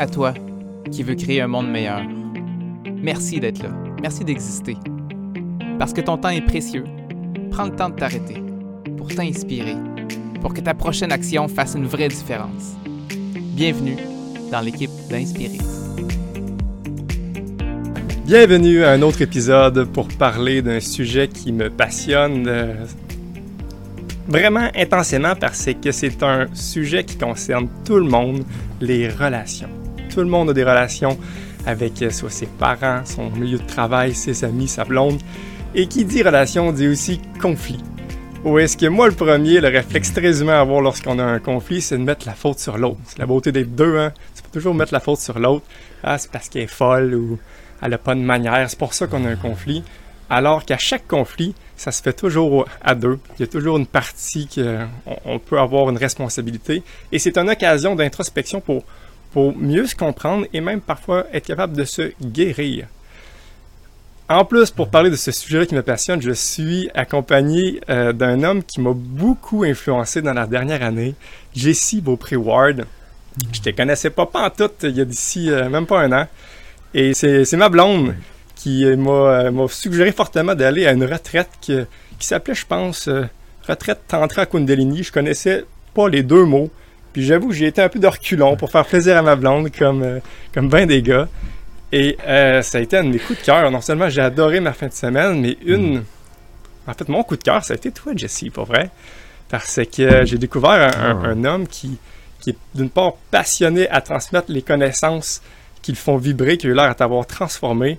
À toi, qui veux créer un monde meilleur. Merci d'être là. Merci d'exister. Parce que ton temps est précieux, prends le temps de t'arrêter pour t'inspirer, pour que ta prochaine action fasse une vraie différence. Bienvenue dans l'équipe d'Inspirer. Bienvenue à un autre épisode pour parler d'un sujet qui me passionne euh, vraiment intensément parce que c'est un sujet qui concerne tout le monde, les relations. Tout le monde a des relations avec euh, soit ses parents, son milieu de travail, ses amis, sa blonde. Et qui dit relation dit aussi conflit. Ou est-ce que moi, le premier, le réflexe très humain à avoir lorsqu'on a un conflit, c'est de mettre la faute sur l'autre. C'est la beauté des deux, hein? Tu peux toujours mettre la faute sur l'autre. Ah, c'est parce qu'elle est folle ou elle n'a pas de manière. C'est pour ça qu'on a un conflit. Alors qu'à chaque conflit, ça se fait toujours à deux. Il y a toujours une partie qu'on peut avoir une responsabilité. Et c'est une occasion d'introspection pour pour mieux se comprendre et même parfois être capable de se guérir. En plus, pour parler de ce sujet qui me passionne, je suis accompagné euh, d'un homme qui m'a beaucoup influencé dans la dernière année, Jesse Beaupré-Ward. Je te connaissais pas, pas en tout il y a d'ici euh, même pas un an. Et c'est ma blonde qui euh, m'a suggéré fortement d'aller à une retraite qui, qui s'appelait, je pense, Retraite Tantra Kundalini. Je connaissais pas les deux mots, puis j'avoue que j'ai été un peu de reculon pour faire plaisir à ma blonde, comme, euh, comme bien des gars. Et euh, ça a été un de mes coups de cœur. Non seulement j'ai adoré ma fin de semaine, mais une. En fait, mon coup de cœur, ça a été toi, Jesse, pour vrai. Parce que j'ai découvert un, ah. homme qui, qui est d'une part passionné à transmettre les connaissances qui le font vibrer, qui a eu l'air à t'avoir transformé.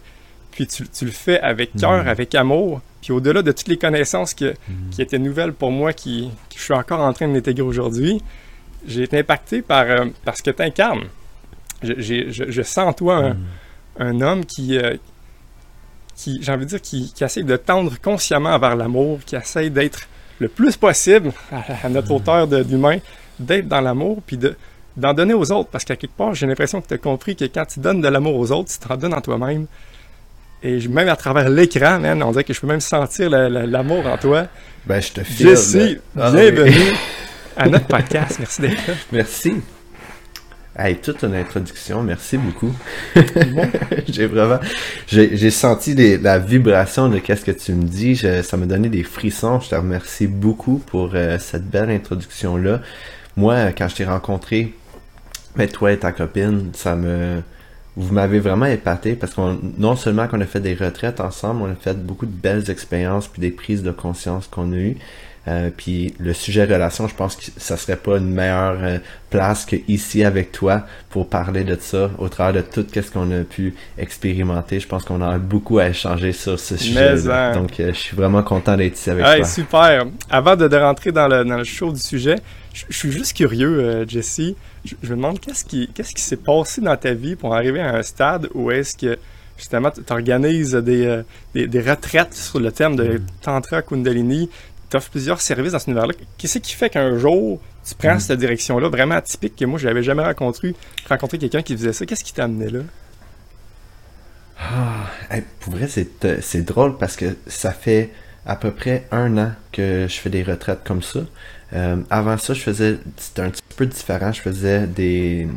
Puis tu, le fais avec cœur, mm. avec amour. Puis au-delà de toutes les connaissances mm. qui étaient nouvelles pour moi, qui, qui je suis encore en train d'intégrer aujourd'hui, j'ai été impacté par, euh, ce que tu incarnes. Je, sens en toi un, mm. homme qui, euh, qui j'ai envie de dire, qui, qui, essaie de tendre consciemment vers l'amour, qui essaie d'être le plus possible à, notre mm. hauteur d'humain, d'être dans l'amour, puis d'en donner aux autres. Parce qu'à quelque part, j'ai l'impression que tu as compris que quand tu donnes de l'amour aux autres, tu t'en donnes en toi-même. Et même à travers l'écran, on dirait que je peux même sentir l'amour en toi. Ben, je te file. Jessie, ah bienvenue. à notre podcast. Merci d'être là. Merci. Hey, toute une introduction, merci beaucoup. j'ai vraiment, j'ai senti la vibration de qu'est-ce que tu me dis. ça m'a donné des frissons. Je te remercie beaucoup pour euh, cette belle introduction là. Moi, quand je t'ai rencontré, mais ben, toi et ta copine, ça me, vous m'avez vraiment épaté parce qu'on non seulement qu'on a fait des retraites ensemble, on a fait beaucoup de belles expériences puis des prises de conscience qu'on a eues. Euh, puis le sujet relation, je pense que ça serait pas une meilleure euh, place que ici avec toi pour parler de ça au travers de tout ce qu'on a pu expérimenter. Je pense qu'on a beaucoup à échanger sur ce sujet. Hein. Donc euh, je suis vraiment content d'être ici avec toi. Super. Avant de, rentrer dans le, dans le show du sujet, je, suis juste curieux, Jesse. Je, me demande qu'est-ce qui qu'est-ce qui s'est passé dans ta vie pour arriver à un stade où est-ce que justement tu organises des, des, des, retraites sur le thème de mm. Tantra Kundalini, tu offres plusieurs services dans ce univers-là. Qu'est-ce qui fait qu'un jour, tu prends mm. cette direction-là vraiment atypique que moi, je n'avais jamais rencontré, rencontré quelqu'un qui faisait ça? Qu'est-ce qui t'a amené là? Ah, pour vrai, euh, c'est drôle parce que ça fait à peu près un an que je fais des retraites comme ça. Euh, avant ça, je faisais, c'était un petit peu différent, je faisais des,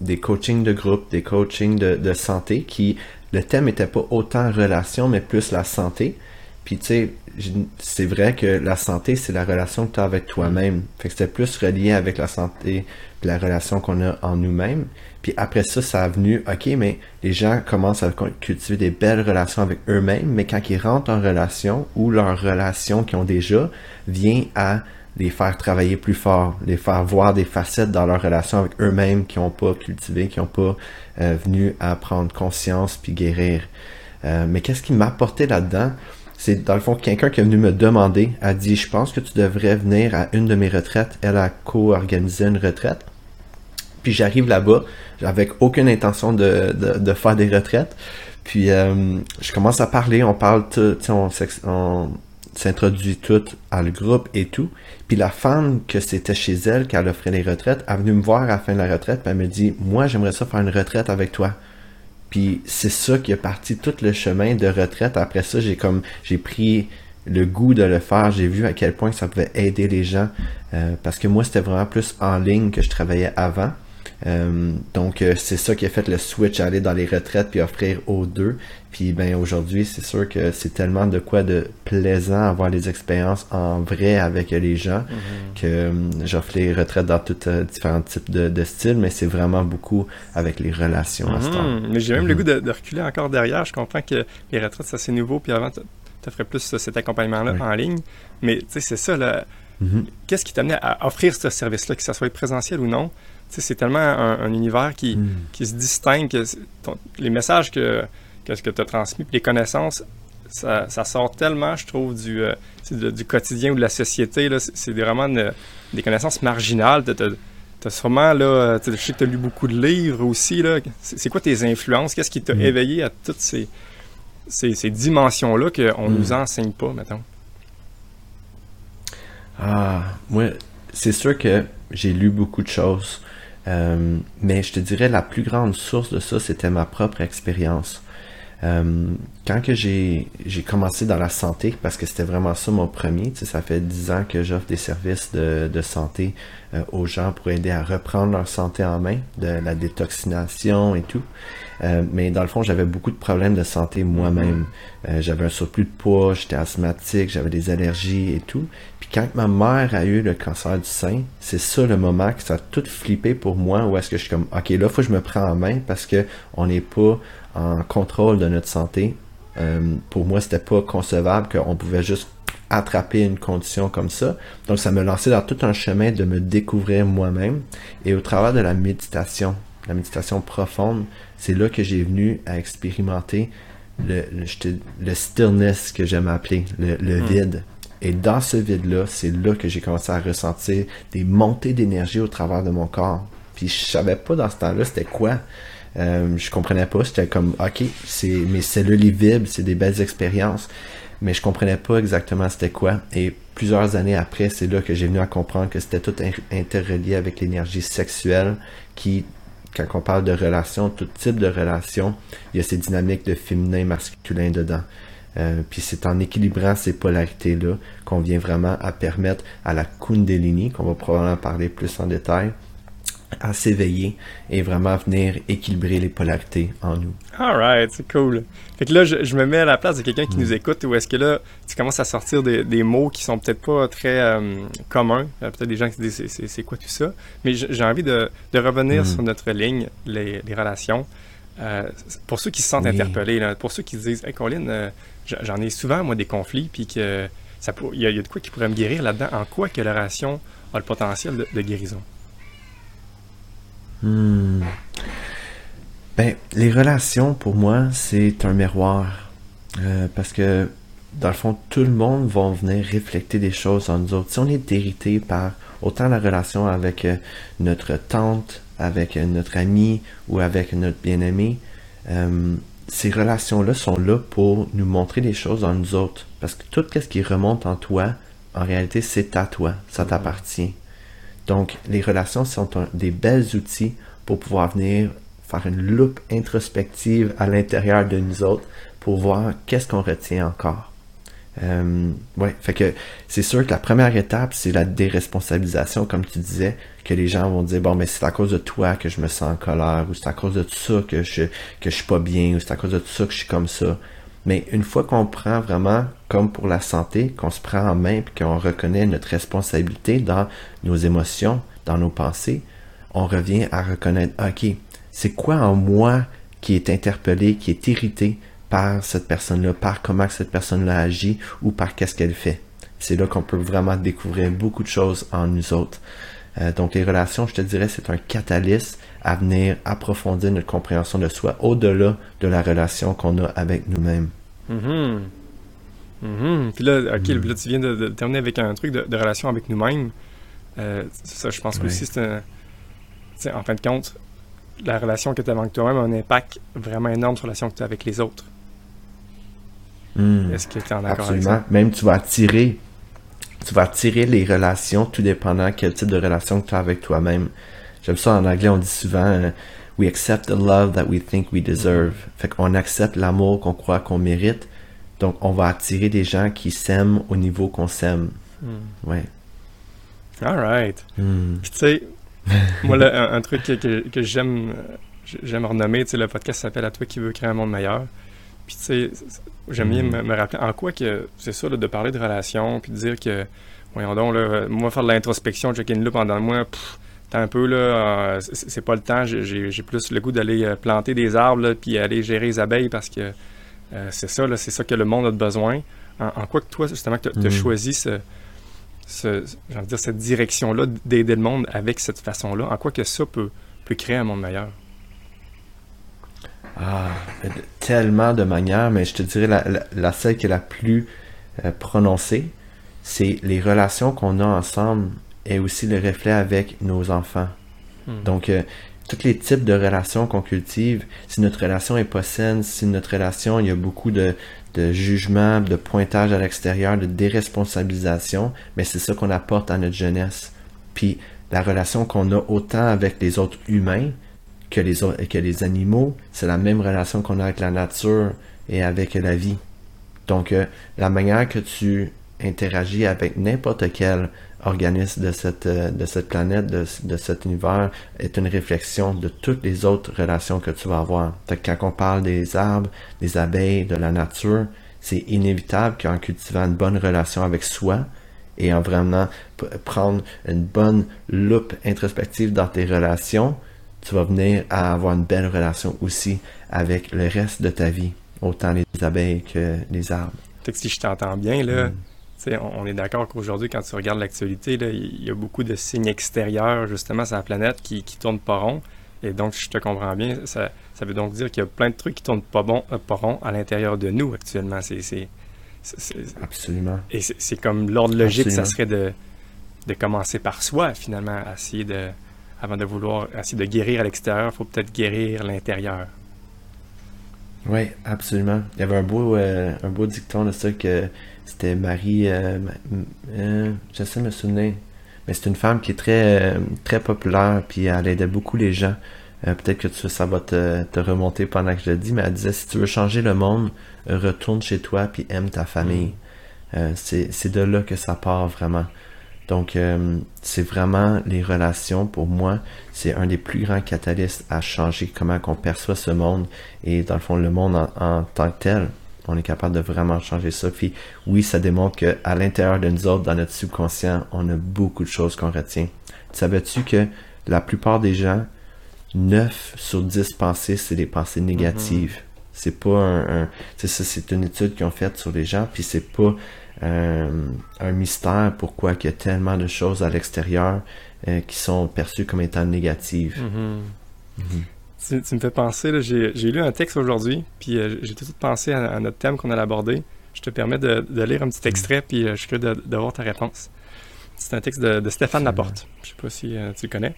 des coachings de groupe, des coachings de, de santé qui, le thème n'était pas autant relation, mais plus la santé. Puis tu sais, c'est vrai que la santé, c'est la relation que tu as avec toi-même. Fait que c'était plus relié avec la santé la relation qu'on a en nous-mêmes. Puis après ça, ça a venu, ok, mais les gens commencent à cultiver des belles relations avec eux-mêmes, mais quand ils rentrent en relation ou leur relation qu'ils ont déjà vient à les faire travailler plus fort, les faire voir des facettes dans leur relation avec eux-mêmes qui n'ont pas cultivé, qui n'ont pas euh, venu à prendre conscience puis guérir. Euh, mais qu'est-ce qui m'a apporté là-dedans? C'est dans le fond quelqu'un qui est venu me demander, a dit je pense que tu devrais venir à une de mes retraites. Elle a co-organisé une retraite. Puis j'arrive là-bas avec aucune intention de, faire des retraites. Puis euh, je commence à parler, on parle tout, on, on s'introduit tout à le groupe et tout. Puis la femme que c'était chez elle, qu'elle offrait les retraites, a venu me voir à la fin de la retraite, puis elle me dit Moi j'aimerais ça faire une retraite avec toi. Puis c'est ça qui a parti tout le chemin de retraite. Après ça, j'ai comme j'ai pris le goût de le faire. J'ai vu à quel point ça pouvait aider les gens. Euh, parce que moi, c'était vraiment plus en ligne que je travaillais avant. Euh, donc, euh, c'est ça qui a fait le switch à aller dans les retraites puis offrir aux deux. Puis, ben, aujourd'hui, c'est sûr que c'est tellement de quoi de plaisant avoir les expériences en vrai avec les gens Mhm. que euh, j'offre les retraites dans tous euh, différents types de, de styles, mais c'est vraiment beaucoup avec les relations à ce temps. Mhm. Mais j'ai même le Mhm. goût de, de reculer encore derrière. Je comprends que les retraites, c'est assez nouveau. Puis avant, tu ferais plus ça, cet accompagnement-là Oui. en ligne. Mais tu sais, c'est ça. là. Qu'est-ce qui t'amenait à offrir ce service-là, que ça soit présentiel ou non? C'est tellement un, un univers qui, Mhm. qui se distingue. que ton- les messages que, que, que tu as transmis, puis les connaissances, ça, ça sort tellement, je trouve, du, euh, de- du quotidien ou de la société. C'est vraiment une- des connaissances marginales. Tu as, sûrement, là, je sais que tu as lu beaucoup de livres aussi. C'est c'est quoi tes influences? Qu'est-ce qui t'a Mm. éveillé à toutes ces, ces, ces dimensions-là qu'on Mm. nous enseigne pas, mettons? Ah, moi, c'est sûr que j'ai lu beaucoup de choses, euh, mais je te dirais la plus grande source de ça, c'était ma propre expérience. Euh, quand que j'ai j'ai commencé dans la santé, parce que c'était vraiment ça mon premier, tu sais, ça fait dix ans que j'offre des services de, de santé euh, aux gens pour aider à reprendre leur santé en main, de la détoxination et tout. Euh, mais dans le fond, j'avais beaucoup de problèmes de santé moi-même. Euh, j'avais un surplus de poids, j'étais asthmatique, j'avais des allergies et tout. Puis quand ma mère a eu le cancer du sein, c'est ça le moment que ça a tout flippé pour moi, où est-ce que je suis comme, ok, là, faut que je me prends en main parce que on n'est pas en contrôle de notre santé. Euh, pour moi, c'était pas concevable qu'on pouvait juste attraper une condition comme ça. Donc, ça me lançait dans tout un chemin de me découvrir moi-même. Et au travers de la méditation, la méditation profonde, c'est là que j'ai venu à expérimenter le, le, le stillness que j'aime appeler, le, le Hmm. vide. Et dans ce vide-là, c'est là que j'ai commencé à ressentir des montées d'énergie au travers de mon corps. Puis je savais pas dans ce temps-là c'était quoi. Euh, je comprenais pas. C'était comme, ok, c'est mes cellules vibrent, c'est des belles expériences. Mais je comprenais pas exactement c'était quoi. Et plusieurs années après, c'est là que j'ai venu à comprendre que c'était tout in- interrelié avec l'énergie sexuelle qui, quand on parle de relations, tout type de relations, il y a ces dynamiques de féminin masculin dedans. Euh, puis c'est en équilibrant ces polarités-là qu'on vient vraiment à permettre à la Kundalini, qu'on va probablement parler plus en détail, à s'éveiller et vraiment venir équilibrer les polarités en nous. Alright, c'est cool. Fait que là, je, je me mets à la place de quelqu'un qui Mm. nous écoute, ou est-ce que là, tu commences à sortir des, des mots qui sont peut-être pas très euh, communs? A peut-être des gens qui se disent c'est- quoi tout ça? Mais j'ai envie de, de revenir Mm. sur notre ligne, les, les relations. Euh, pour ceux qui se sentent Oui. interpellés, là, pour ceux qui se disent Hey Colin, euh, j'en ai souvent, moi, des conflits, puis que ça il y, y a de quoi qui pourrait me guérir là-dedans? En quoi que la relation a le potentiel de, de guérison? Hmm. Ben, les relations, pour moi, c'est un miroir. Euh, parce que, dans le fond, tout le monde va venir refléter des choses en nous autres. Si on est hérité par autant la relation avec euh, notre tante, avec euh, notre ami ou avec notre bien-aimé, ces relations-là sont là pour nous montrer des choses en nous autres. Parce que tout ce qui remonte en toi, en réalité, c'est à toi. Ça t'appartient. Donc, les relations sont des belles outils pour pouvoir venir faire une loupe introspective à l'intérieur de nous autres pour voir qu'est-ce qu'on retient encore. Euh, ouais, fait que c'est sûr que la première étape, c'est la déresponsabilisation, comme tu disais, que les gens vont dire bon, mais c'est à cause de toi que je me sens en colère, ou c'est à cause de ça que je que je suis pas bien, ou c'est à cause de ça que je suis comme ça. Mais une fois qu'on prend vraiment, comme pour la santé, qu'on se prend en main puis qu'on reconnaît notre responsabilité dans nos émotions, dans nos pensées, on revient à reconnaître, ok, c'est quoi en moi qui est interpellé, qui est irrité par cette personne-là, par comment cette personne-là agit ou par qu'est-ce qu'elle fait? C'est là qu'on peut vraiment découvrir beaucoup de choses en nous autres. Euh, donc les relations, je te dirais, c'est un catalyste à venir approfondir notre compréhension de soi au-delà de la relation qu'on a avec nous-mêmes. Mhm. Mhm. Puis là, ok, Mhm. là, tu viens de, de terminer avec un truc de, de relation avec nous-mêmes. Euh, ça, je pense que Ouais. aussi, c'est en fin de compte, la relation que tu as avec toi-même a un impact vraiment énorme sur la relation que tu as avec les autres. Hmm. Est-ce que tu es en accord avec ça? Absolument. Même tu vas attirer, tu vas attirer les relations, tout dépendant quel type de relation que tu as avec toi-même. J'aime ça en anglais, on dit souvent euh, We accept the love that we think we deserve. Fait qu'on accepte l'amour qu'on croit qu'on mérite. Donc on va attirer des gens qui s'aiment au niveau qu'on s'aime. Hmm. Ouais. All right. Hmm. Puis tu sais, Moi, là, un, truc que, que j'aime j'aime renommer, tu sais, le podcast s'appelle « À toi qui veux créer un monde meilleur ». Puis, tu sais, j'aime bien mm. me, rappeler en quoi que c'est ça, de parler de relations, puis de dire que, voyons donc, là, moi, faire de l'introspection, check in pendant moi, t'as un peu, là, euh, c'est pas le temps, j'ai plus le goût d'aller euh, planter des arbres, puis aller gérer les abeilles parce que euh, c'est ça, là, c'est ça que le monde a besoin. En, quoi que toi, justement, tu as, choisi ce, ce dire, cette direction-là d'aider le monde avec cette façon-là, en quoi que ça peut, peut créer un monde meilleur? Ah, tellement de manières, mais je te dirais la, la, celle qui est la plus euh, prononcée, c'est les relations qu'on a ensemble et aussi le reflet avec nos enfants. Hmm. Donc, euh, tous les types de relations qu'on cultive, si notre relation est pas saine, si notre relation, il y a beaucoup de, de jugement, de pointage à l'extérieur, de déresponsabilisation, mais c'est ça qu'on apporte à notre jeunesse. Puis, la relation qu'on a autant avec les autres humains, que les, que les animaux, c'est la même relation qu'on a avec la nature et avec la vie. Donc, euh, la manière que tu interagis avec n'importe quel organisme de cette, euh, de cette planète, de, de, cet univers, est une réflexion de toutes les autres relations que tu vas avoir. quand on parle des arbres, des abeilles, de la nature, c'est inévitable qu'en cultivant une bonne relation avec soi et en vraiment prendre une bonne loupe introspective dans tes relations, tu vas venir à avoir une belle relation aussi avec le reste de ta vie, autant les abeilles que les arbres. Si je t'entends bien, là, mm. On est d'accord qu'aujourd'hui, quand tu regardes l'actualité, il y a beaucoup de signes extérieurs, justement, sur la planète qui ne tournent pas rond. Et donc, je te comprends bien, ça, ça veut donc dire qu'il y a plein de trucs qui tournent pas, bon, euh, pas rond à l'intérieur de nous actuellement. C'est, Absolument. Et c'est, comme l'ordre logique, ça serait de, de commencer par soi, finalement, essayer de, avant de vouloir essayer de guérir à l'extérieur, il faut peut-être guérir l'intérieur. Oui, absolument. Il y avait un beau, euh, un beau dicton de ça que c'était Marie, euh, euh, j'essaie de me souvenir, mais c'est une femme qui est très, très populaire, puis elle aidait beaucoup les gens. Peut-être que tu, ça va te, te, remonter pendant que je le dis, mais elle disait si tu veux changer le monde, retourne chez toi puis aime ta famille. c'est de là que ça part vraiment. Donc, euh, c'est vraiment les relations, pour moi, c'est un des plus grands catalystes à changer comment on perçoit ce monde. Et dans le fond, le monde en, tant que tel, on est capable de vraiment changer ça. Puis oui, ça démontre qu'à l'intérieur de nous autres, dans notre subconscient, on a beaucoup de choses qu'on retient. Savais-tu que la plupart des gens, 9 sur 10 pensées, c'est des pensées négatives? Mm-hmm. C'est pas un, un c'est une étude qu'ils ont faite sur les gens, puis c'est pas un mystère pourquoi il y a tellement de choses à l'extérieur euh, qui sont perçues comme étant négatives. Mm-hmm. Mm-hmm. Tu, me fais penser, j'ai lu un texte aujourd'hui, puis euh, j'ai tout de suite pensé à, notre thème qu'on allait aborder. Je te permets de, lire un petit extrait, puis euh, je suis curieux de, voir ta réponse. C'est un texte de, Stéphane Laporte. Je sais pas si tu le connais.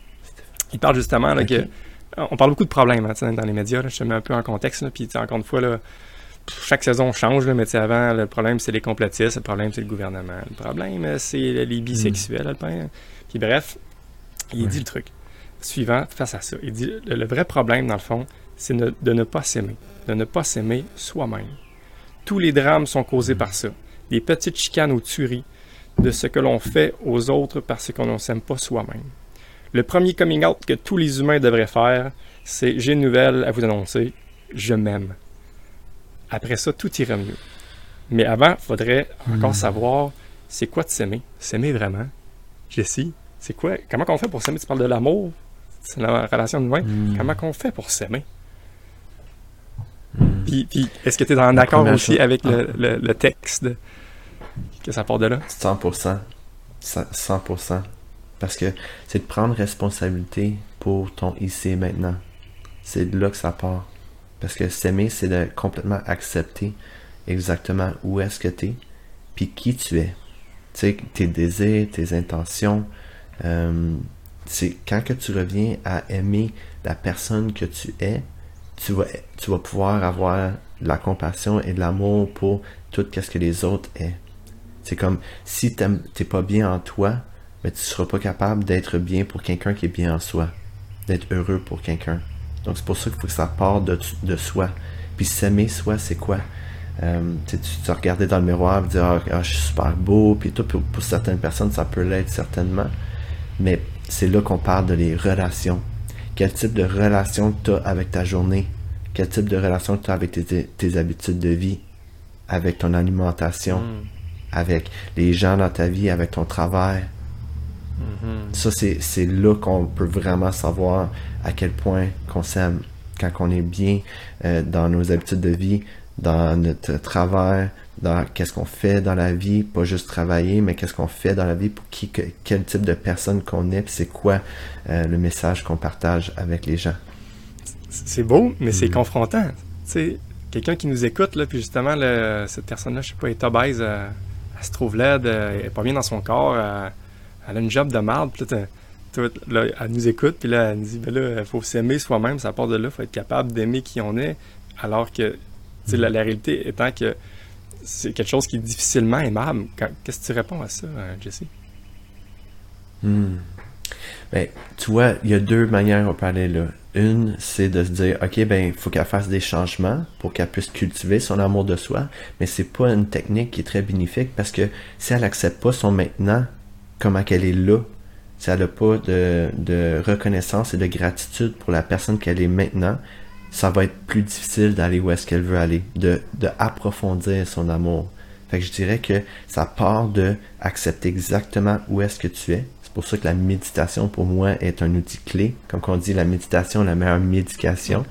Il parle justement là, que on parle beaucoup de problèmes hein, dans les médias. je te mets un peu en contexte. puis encore une fois, là, chaque saison change, là, mais avant, le problème, c'est les complotistes, le problème, c'est le gouvernement. Le problème, c'est les bisexuels. Mm. Puis bref, il dit le truc suivant face à ça. Il dit le, vrai problème, dans le fond, c'est de ne pas s'aimer. De ne pas s'aimer soi-même. Tous les drames sont causés par ça. Des petites chicanes ou tueries de ce que l'on fait aux autres parce qu'on ne s'aime pas soi-même. Le premier coming out que tous les humains devraient faire, c'est j'ai une nouvelle à vous annoncer, je m'aime. Après ça, tout irait mieux. Mais avant, il faudrait encore hmm. savoir c'est quoi de s'aimer? S'aimer vraiment? Jessie, c'est quoi? Comment on fait pour s'aimer? Tu parles de l'amour? C'est la relation de. Hmm. Comment on fait pour s'aimer? Hmm. Puis, est-ce que tu es en accord aussi avec le, le, texte que ça part de là? 100%. 100%. Parce que c'est de prendre responsabilité pour ton ici maintenant. C'est de là que ça part. Parce que s'aimer, c'est de complètement accepter exactement où est-ce que tu es, puis qui tu es. Tu sais, tes désirs, tes intentions. Euh, c'est quand que tu reviens à aimer la personne que tu es, tu vas, tu vas pouvoir avoir de la compassion et de l'amour pour tout ce que les autres est. C'est comme si tu n'es pas bien en toi, mais tu seras pas capable d'être bien pour quelqu'un qui est bien en soi, d'être heureux pour quelqu'un. Donc c'est pour ça qu'il faut que ça parte de, de soi. Puis s'aimer soi, c'est quoi? Euh, tu, te regarder dans le miroir et dire ah, ah, je suis super beau, puis tout, pour, certaines personnes, ça peut l'être certainement. Mais c'est là qu'on parle de les relations. Quel type de relation tu as avec ta journée? Quel type de relation tu as avec tes, habitudes de vie? Avec ton alimentation? Hmm. Avec les gens dans ta vie? Avec ton travail? Mm-hmm. Ça, c'est là qu'on peut vraiment savoir à quel point qu'on s'aime. Quand on est bien euh, dans nos habitudes de vie, dans notre travail, dans qu'est-ce qu'on fait dans la vie, pas juste travailler, mais qu'est-ce qu'on fait dans la vie pour qui, quel type de personne qu'on est, c'est quoi euh, le message qu'on partage avec les gens. C'est beau, mais c'est mm. confrontant. Sais, quelqu'un qui nous écoute, là, puis justement, cette personne-là, je sais pas, est obèse, euh, elle, se trouve laide, elle est pas bien dans son corps, elle a une job de merde, puis là, elle nous écoute, puis là, elle nous dit, ben là, il faut s'aimer soi-même, ça part de là, il faut être capable d'aimer qui on est, alors que, la, la, réalité étant que c'est quelque chose qui est difficilement aimable. Qu'est-ce que tu réponds à ça, euh, Jesse? Hmm. Ben, tu vois, il y a deux manières peut aller là. Une, c'est de se dire, OK, ben, il faut qu'elle fasse des changements pour qu'elle puisse cultiver son amour de soi, mais c'est pas une technique qui est très bénéfique parce que si elle n'accepte pas son maintenant, comment qu'elle est là, si elle n'a pas de, reconnaissance et de gratitude pour la personne qu'elle est maintenant, ça va être plus difficile d'aller où est-ce qu'elle veut aller, de, de approfondir son amour. Fait que je dirais que ça part de accepter exactement où est-ce que tu es. C'est pour ça que la méditation pour moi est un outil clé. Comme on dit, la méditation, la meilleure médication.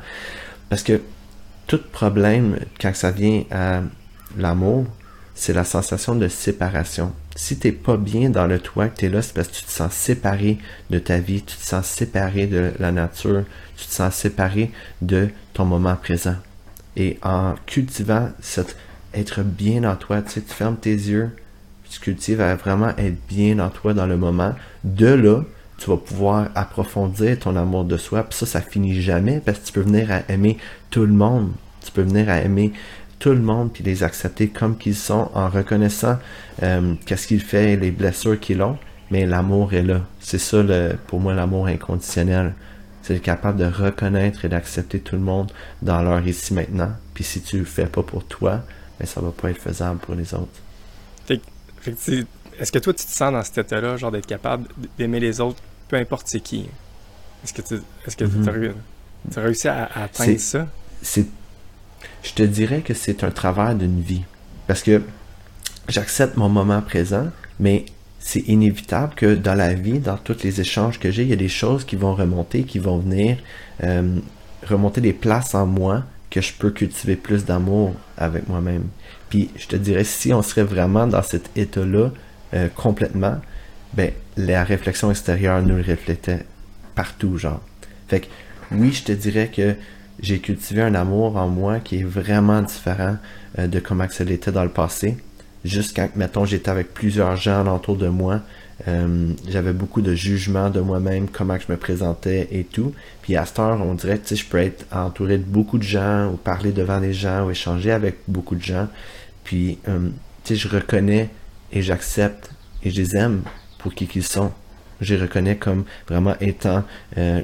Parce que tout problème, quand ça vient à l'amour, c'est la sensation de séparation si t'es pas bien dans le toit que tu es là, c'est parce que tu te sens séparé de ta vie, tu te sens séparé de la nature, tu te sens séparé de ton moment présent. Et en cultivant cet être bien en toi, tu sais, tu fermes tes yeux, tu cultives à vraiment être bien en toi dans le moment. De là, tu vas pouvoir approfondir ton amour de soi. Puis ça, ça finit jamais parce que tu peux venir à aimer tout le monde. Tu peux venir à aimer tout le monde puis les accepter comme qu'ils sont en reconnaissant euh, qu'est-ce qu'ils fait, les blessures qu'ils ont, mais l'amour est là. C'est ça le, pour moi l'amour inconditionnel. C'est capable de reconnaître et d'accepter tout le monde dans leur ici maintenant. Puis si tu le fais pas pour toi, ben ça va pas être faisable pour les autres. est-ce que toi tu te sens dans cet état-là, genre d'être capable d'aimer les autres, peu importe c'est qui? Est-ce que tu est-ce que mm-hmm. as, réussi à, à atteindre ça? C'est je te dirais que c'est un travail d'une vie. Parce que j'accepte mon moment présent, mais c'est inévitable que dans la vie, dans tous les échanges que j'ai, il y a des choses qui vont remonter, qui vont venir euh, remonter des places en moi que je peux cultiver plus d'amour avec moi-même. Puis je te dirais, si on serait vraiment dans cet état-là euh, complètement, ben la réflexion extérieure nous le reflétait partout, genre. Fait que oui, je te dirais que j'ai cultivé un amour en moi qui est vraiment différent euh, de comment ça l'était dans le passé. Jusqu'à, mettons, j'étais avec plusieurs gens autour de moi, euh, j'avais beaucoup de jugement de moi-même, comment je me présentais et tout. Puis à cette heure, on dirait que je peux être entouré de beaucoup de gens, ou parler devant des gens, ou échanger avec beaucoup de gens. Puis, euh, tu sais, je reconnais et j'accepte et je les aime pour qui qu'ils sont. Je les reconnais comme vraiment étant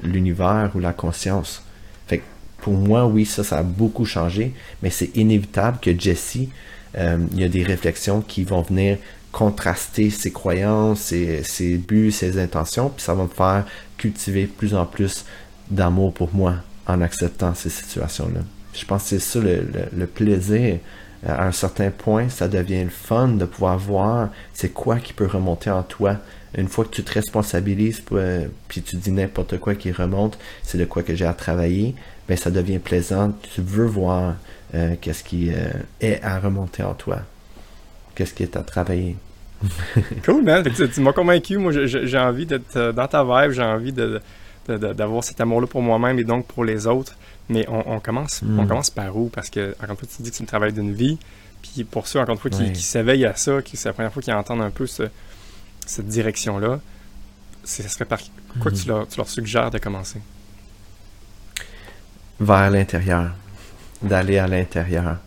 l'univers ou la conscience pour moi, oui, ça, ça a beaucoup changé, mais c'est inévitable que Jesse, euh, il y a des réflexions qui vont venir contraster ses croyances, ses, buts, ses intentions, puis ça va me faire cultiver plus en plus d'amour pour moi en acceptant ces situations-là. Je pense que c'est ça le, plaisir. À un certain point, ça devient le fun de pouvoir voir c'est quoi qui peut remonter en toi. Une fois que tu te responsabilises, euh, puis tu dis n'importe quoi qui remonte, c'est de quoi que j'ai à travailler ben, ça devient plaisant. Tu veux voir euh, qu'est-ce qui euh, est à remonter en toi. Qu'est-ce qui est à travailler. cool, man. Tu, m'as convaincu. Moi, j'ai envie d'être euh, dans ta vibe. J'ai envie de, d'avoir cet amour-là pour moi-même et donc pour les autres. Mais on, commence, on hmm. commence par où? Parce que, encore une fois, tu dis que c'est le travail d'une vie. Puis pour ceux, encore une fois, qui, s'éveillent à ça, qui c'est la première fois qu'ils entendent un peu cette direction-là, ce serait par quoi que tu tu leur suggères de commencer? Vers l'intérieur, d'aller à l'intérieur.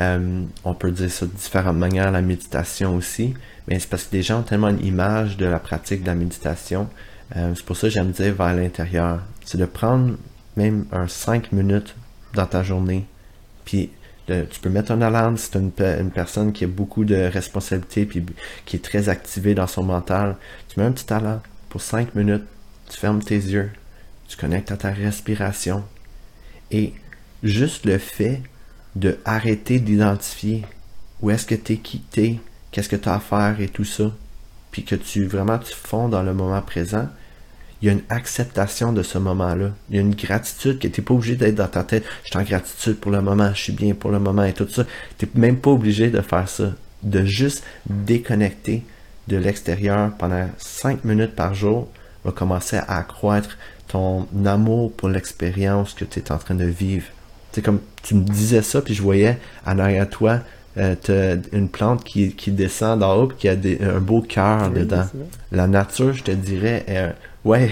Euh, on peut dire ça de différentes manières, la méditation aussi, mais c'est parce que les gens ont tellement une image de la pratique de la méditation. Euh, c'est pour ça que j'aime dire vers l'intérieur. C'est de prendre même un 5 minutes dans ta journée, puis tu peux mettre un alarme si tu une, une, personne qui a beaucoup de responsabilités puis qui est très activée dans son mental. Tu mets un petit alarme pour 5 minutes, tu fermes tes yeux, tu connectes à ta respiration. Et juste le fait de arrêter d'identifier où est-ce que tu es quitté, qu'est-ce que tu as à faire et tout ça, puis que tu vraiment tu fonds dans le moment présent, il y a une acceptation de ce moment-là. Il y a une gratitude que tu n'es pas obligé d'être dans ta tête. Je suis en gratitude pour le moment, je suis bien pour le moment et tout ça. Tu n'es même pas obligé de faire ça. De juste déconnecter de l'extérieur pendant 5 minutes par jour va commencer à accroître ton amour pour l'expérience que tu es en train de vivre. C'est comme tu me disais ça, puis je voyais en arrière toi euh, une plante qui, qui descend d'en haut, qui a un beau cœur dedans. La nature, je te dirais, est, ouais,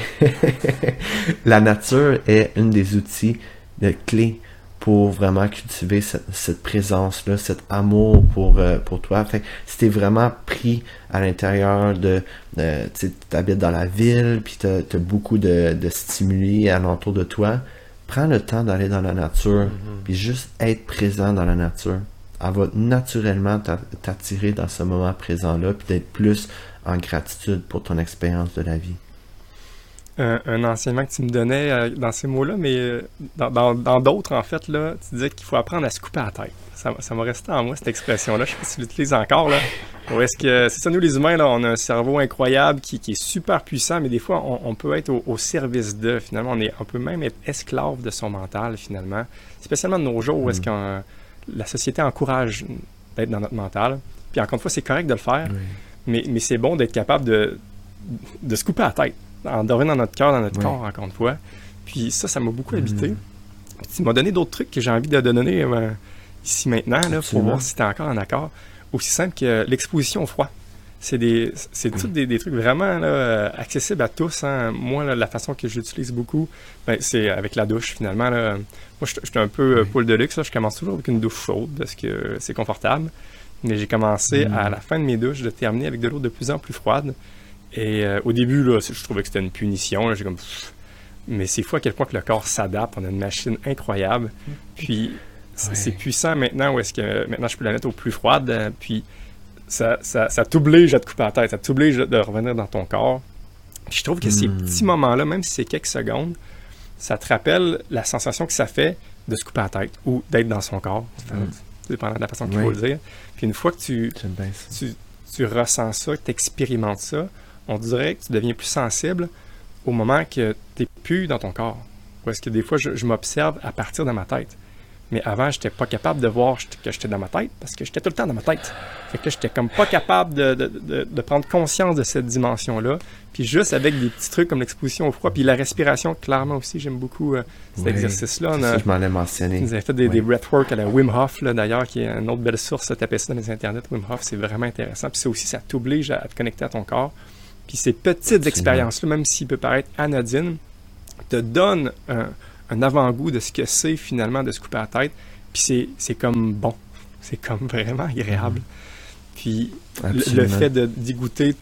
la nature est une des outils de clés pour vraiment cultiver cette, présence-là, cet amour pour, euh, pour toi. Fait si t'es vraiment pris à l'intérieur de, tu habites dans la ville, puis t'as as beaucoup de, de stimuli alentour de toi, prends le temps d'aller dans la nature, mm-hmm. puis juste être présent dans la nature. Elle va naturellement t'attirer dans ce moment présent-là, puis d'être plus en gratitude pour ton expérience de la vie. Un, enseignement que tu me donnais euh, dans ces mots-là, mais euh, dans d'autres, en fait, là, tu disais qu'il faut apprendre à se couper la tête. Ça, ça m'a resté en moi, cette expression-là. Je sais pas si tu l'utilises encore, là. est-ce que, c'est ça, nous, les humains, là, on a un cerveau incroyable qui, est super puissant, mais des fois, on, peut être au, service de, finalement. On, est, on peut même être esclave de son mental, finalement. Spécialement de nos jours où est-ce mm. que la société encourage d'être dans notre mental. Puis encore une fois, c'est correct de le faire, mais, mais c'est bon d'être capable de, de se couper la tête, en dans notre cœur, dans notre corps, encore une fois. Puis ça, ça m'a beaucoup habité. Mm. Tu m'as donné d'autres trucs que j'ai envie de donner euh, ici maintenant, là, pour voir si tu es encore en accord. Aussi simple que l'exposition au froid. C'est des, c'est tous des, trucs vraiment là, accessibles à tous. Hein. Moi, la façon que j'utilise beaucoup, ben, c'est avec la douche finalement. Là. Moi, je suis un peu euh, poule de luxe. Je commence toujours avec une douche chaude parce que c'est confortable. Mais j'ai commencé mm. à la fin de mes douches de terminer avec de l'eau de plus en plus froide. Et euh, au début, là, je trouvais que c'était une punition. J'ai comme, mais c'est fou à quel point que le corps s'adapte. On a une machine incroyable. Puis c'est puissant maintenant où est-ce que maintenant je peux la mettre au plus froide. Euh, puis ça, ça, ça t'oblige à te couper la tête, ça t'oblige de revenir dans ton corps. Puis je trouve que ces hmm. petits moments-là, même si c'est quelques secondes, ça te rappelle la sensation que ça fait de se couper la tête ou d'être dans son corps. Mm. Dépendant de la façon qu'il faut le dire. Puis une fois que tu, tu, tu, ressens ça, que tu expérimentes ça, on dirait que tu deviens plus sensible au moment que tu n'es plus dans ton corps. Ou est-ce que des fois, je m'observe à partir de ma tête. Mais avant, j'étais pas capable de voir que j'étais dans ma tête parce que j'étais tout le temps dans ma tête. Fait que j'étais comme pas capable de, de, de, prendre conscience de cette dimension-là. Puis juste avec des petits trucs comme l'exposition au froid, puis la respiration, clairement aussi, j'aime beaucoup euh, cet exercice-là. Ça, je m'en ai mentionné. Vous avez fait des, des breathwork à la Wim Hof, d'ailleurs, qui est une autre belle source. Taper ça dans les internets, Wim Hof, c'est vraiment intéressant. Puis ça aussi, ça t'oblige à, te connecter à ton corps. Puis ces petites expériences-là, même s'il peut paraître anodine, te donnent un un avant-goût de ce que c'est finalement de se couper la tête. Puis c'est comme bon. C'est comme vraiment agréable. Mm-hmm. Puis le, fait d'y goûter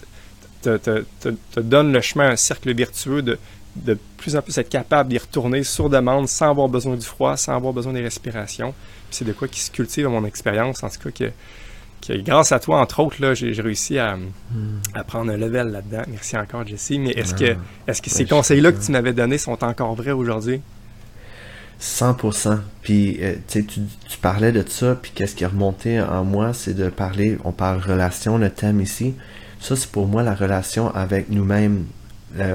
te, te, te, donne le chemin, un cercle vertueux de, de plus en plus être capable d'y retourner sur demande sans avoir besoin du froid, sans avoir besoin des respirations. Puis c'est de quoi qui se cultive à mon expérience, en tout cas, que, grâce à toi, entre autres, là, j'ai, réussi à, mm. à, prendre un level là-dedans. Merci encore, Jesse. Mais est-ce que, ah. est-ce que ces conseils-là que tu m'avais donnés sont encore vrais aujourd'hui? 100%. Puis, euh, tu, tu parlais de ça, puis qu'est-ce qui est remonté en moi, c'est de parler, on parle relation, le thème ici. Ça, c'est pour moi la relation avec nous-mêmes,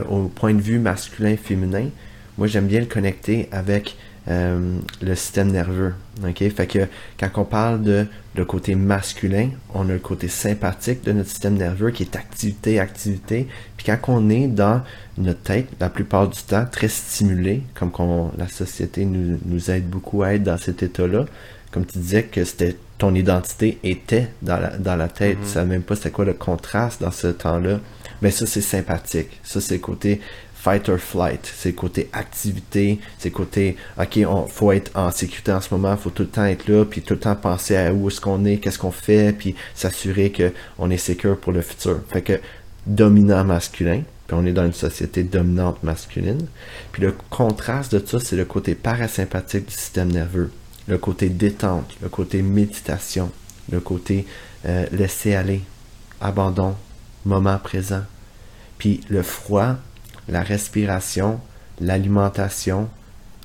au point de vue masculin-féminin. Moi, j'aime bien le connecter avec euh, le système nerveux. ok? Fait que quand on parle de le côté masculin, on a le côté sympathique de notre système nerveux qui est activité, activité. Puis quand on est dans notre tête, la plupart du temps, très stimulé, comme la société nous, nous aide beaucoup à être dans cet état-là, comme tu disais que c'était ton identité était dans la, dans la tête, mm-hmm. tu savais même pas c'était quoi le contraste dans ce temps-là. Mais ça, c'est sympathique. Ça, c'est le côté fight or flight, c'est côté activité, c'est côté ok, on faut être en sécurité en ce moment, faut tout le temps être là, puis tout le temps penser à où est-ce qu'on est, qu'est-ce qu'on fait, puis s'assurer que on est sécure pour le futur. Fait que dominant masculin, puis on est dans une société dominante masculine. Puis le contraste de ça, c'est le côté parasympathique du système nerveux, le côté détente, le côté méditation, le côté euh, laisser aller, abandon, moment présent. Puis le froid, la respiration, l'alimentation,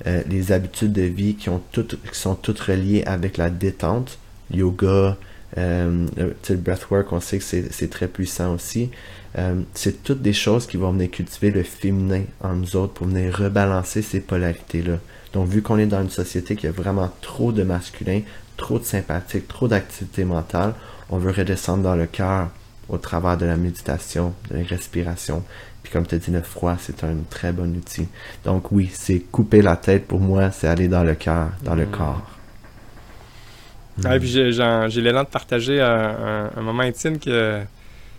euh, les habitudes de vie qui, ont qui sont toutes reliées avec la détente, yoga, euh, le breathwork, on sait que c'est très puissant aussi. Euh, c'est toutes des choses qui vont venir cultiver le féminin en nous autres pour venir rebalancer ces polarités-là. Donc, vu qu'on est dans une société qui a vraiment trop de masculin, trop de sympathique, trop d'activité mentale, on veut redescendre dans le cœur au travers de la méditation, de la respiration. Puis comme tu as dit, le froid, c'est un très bon outil. Donc oui, c'est couper la tête pour moi, c'est aller dans le cœur, dans le mm. corps. Ah, puis j'ai l'élan de partager un, moment intime que,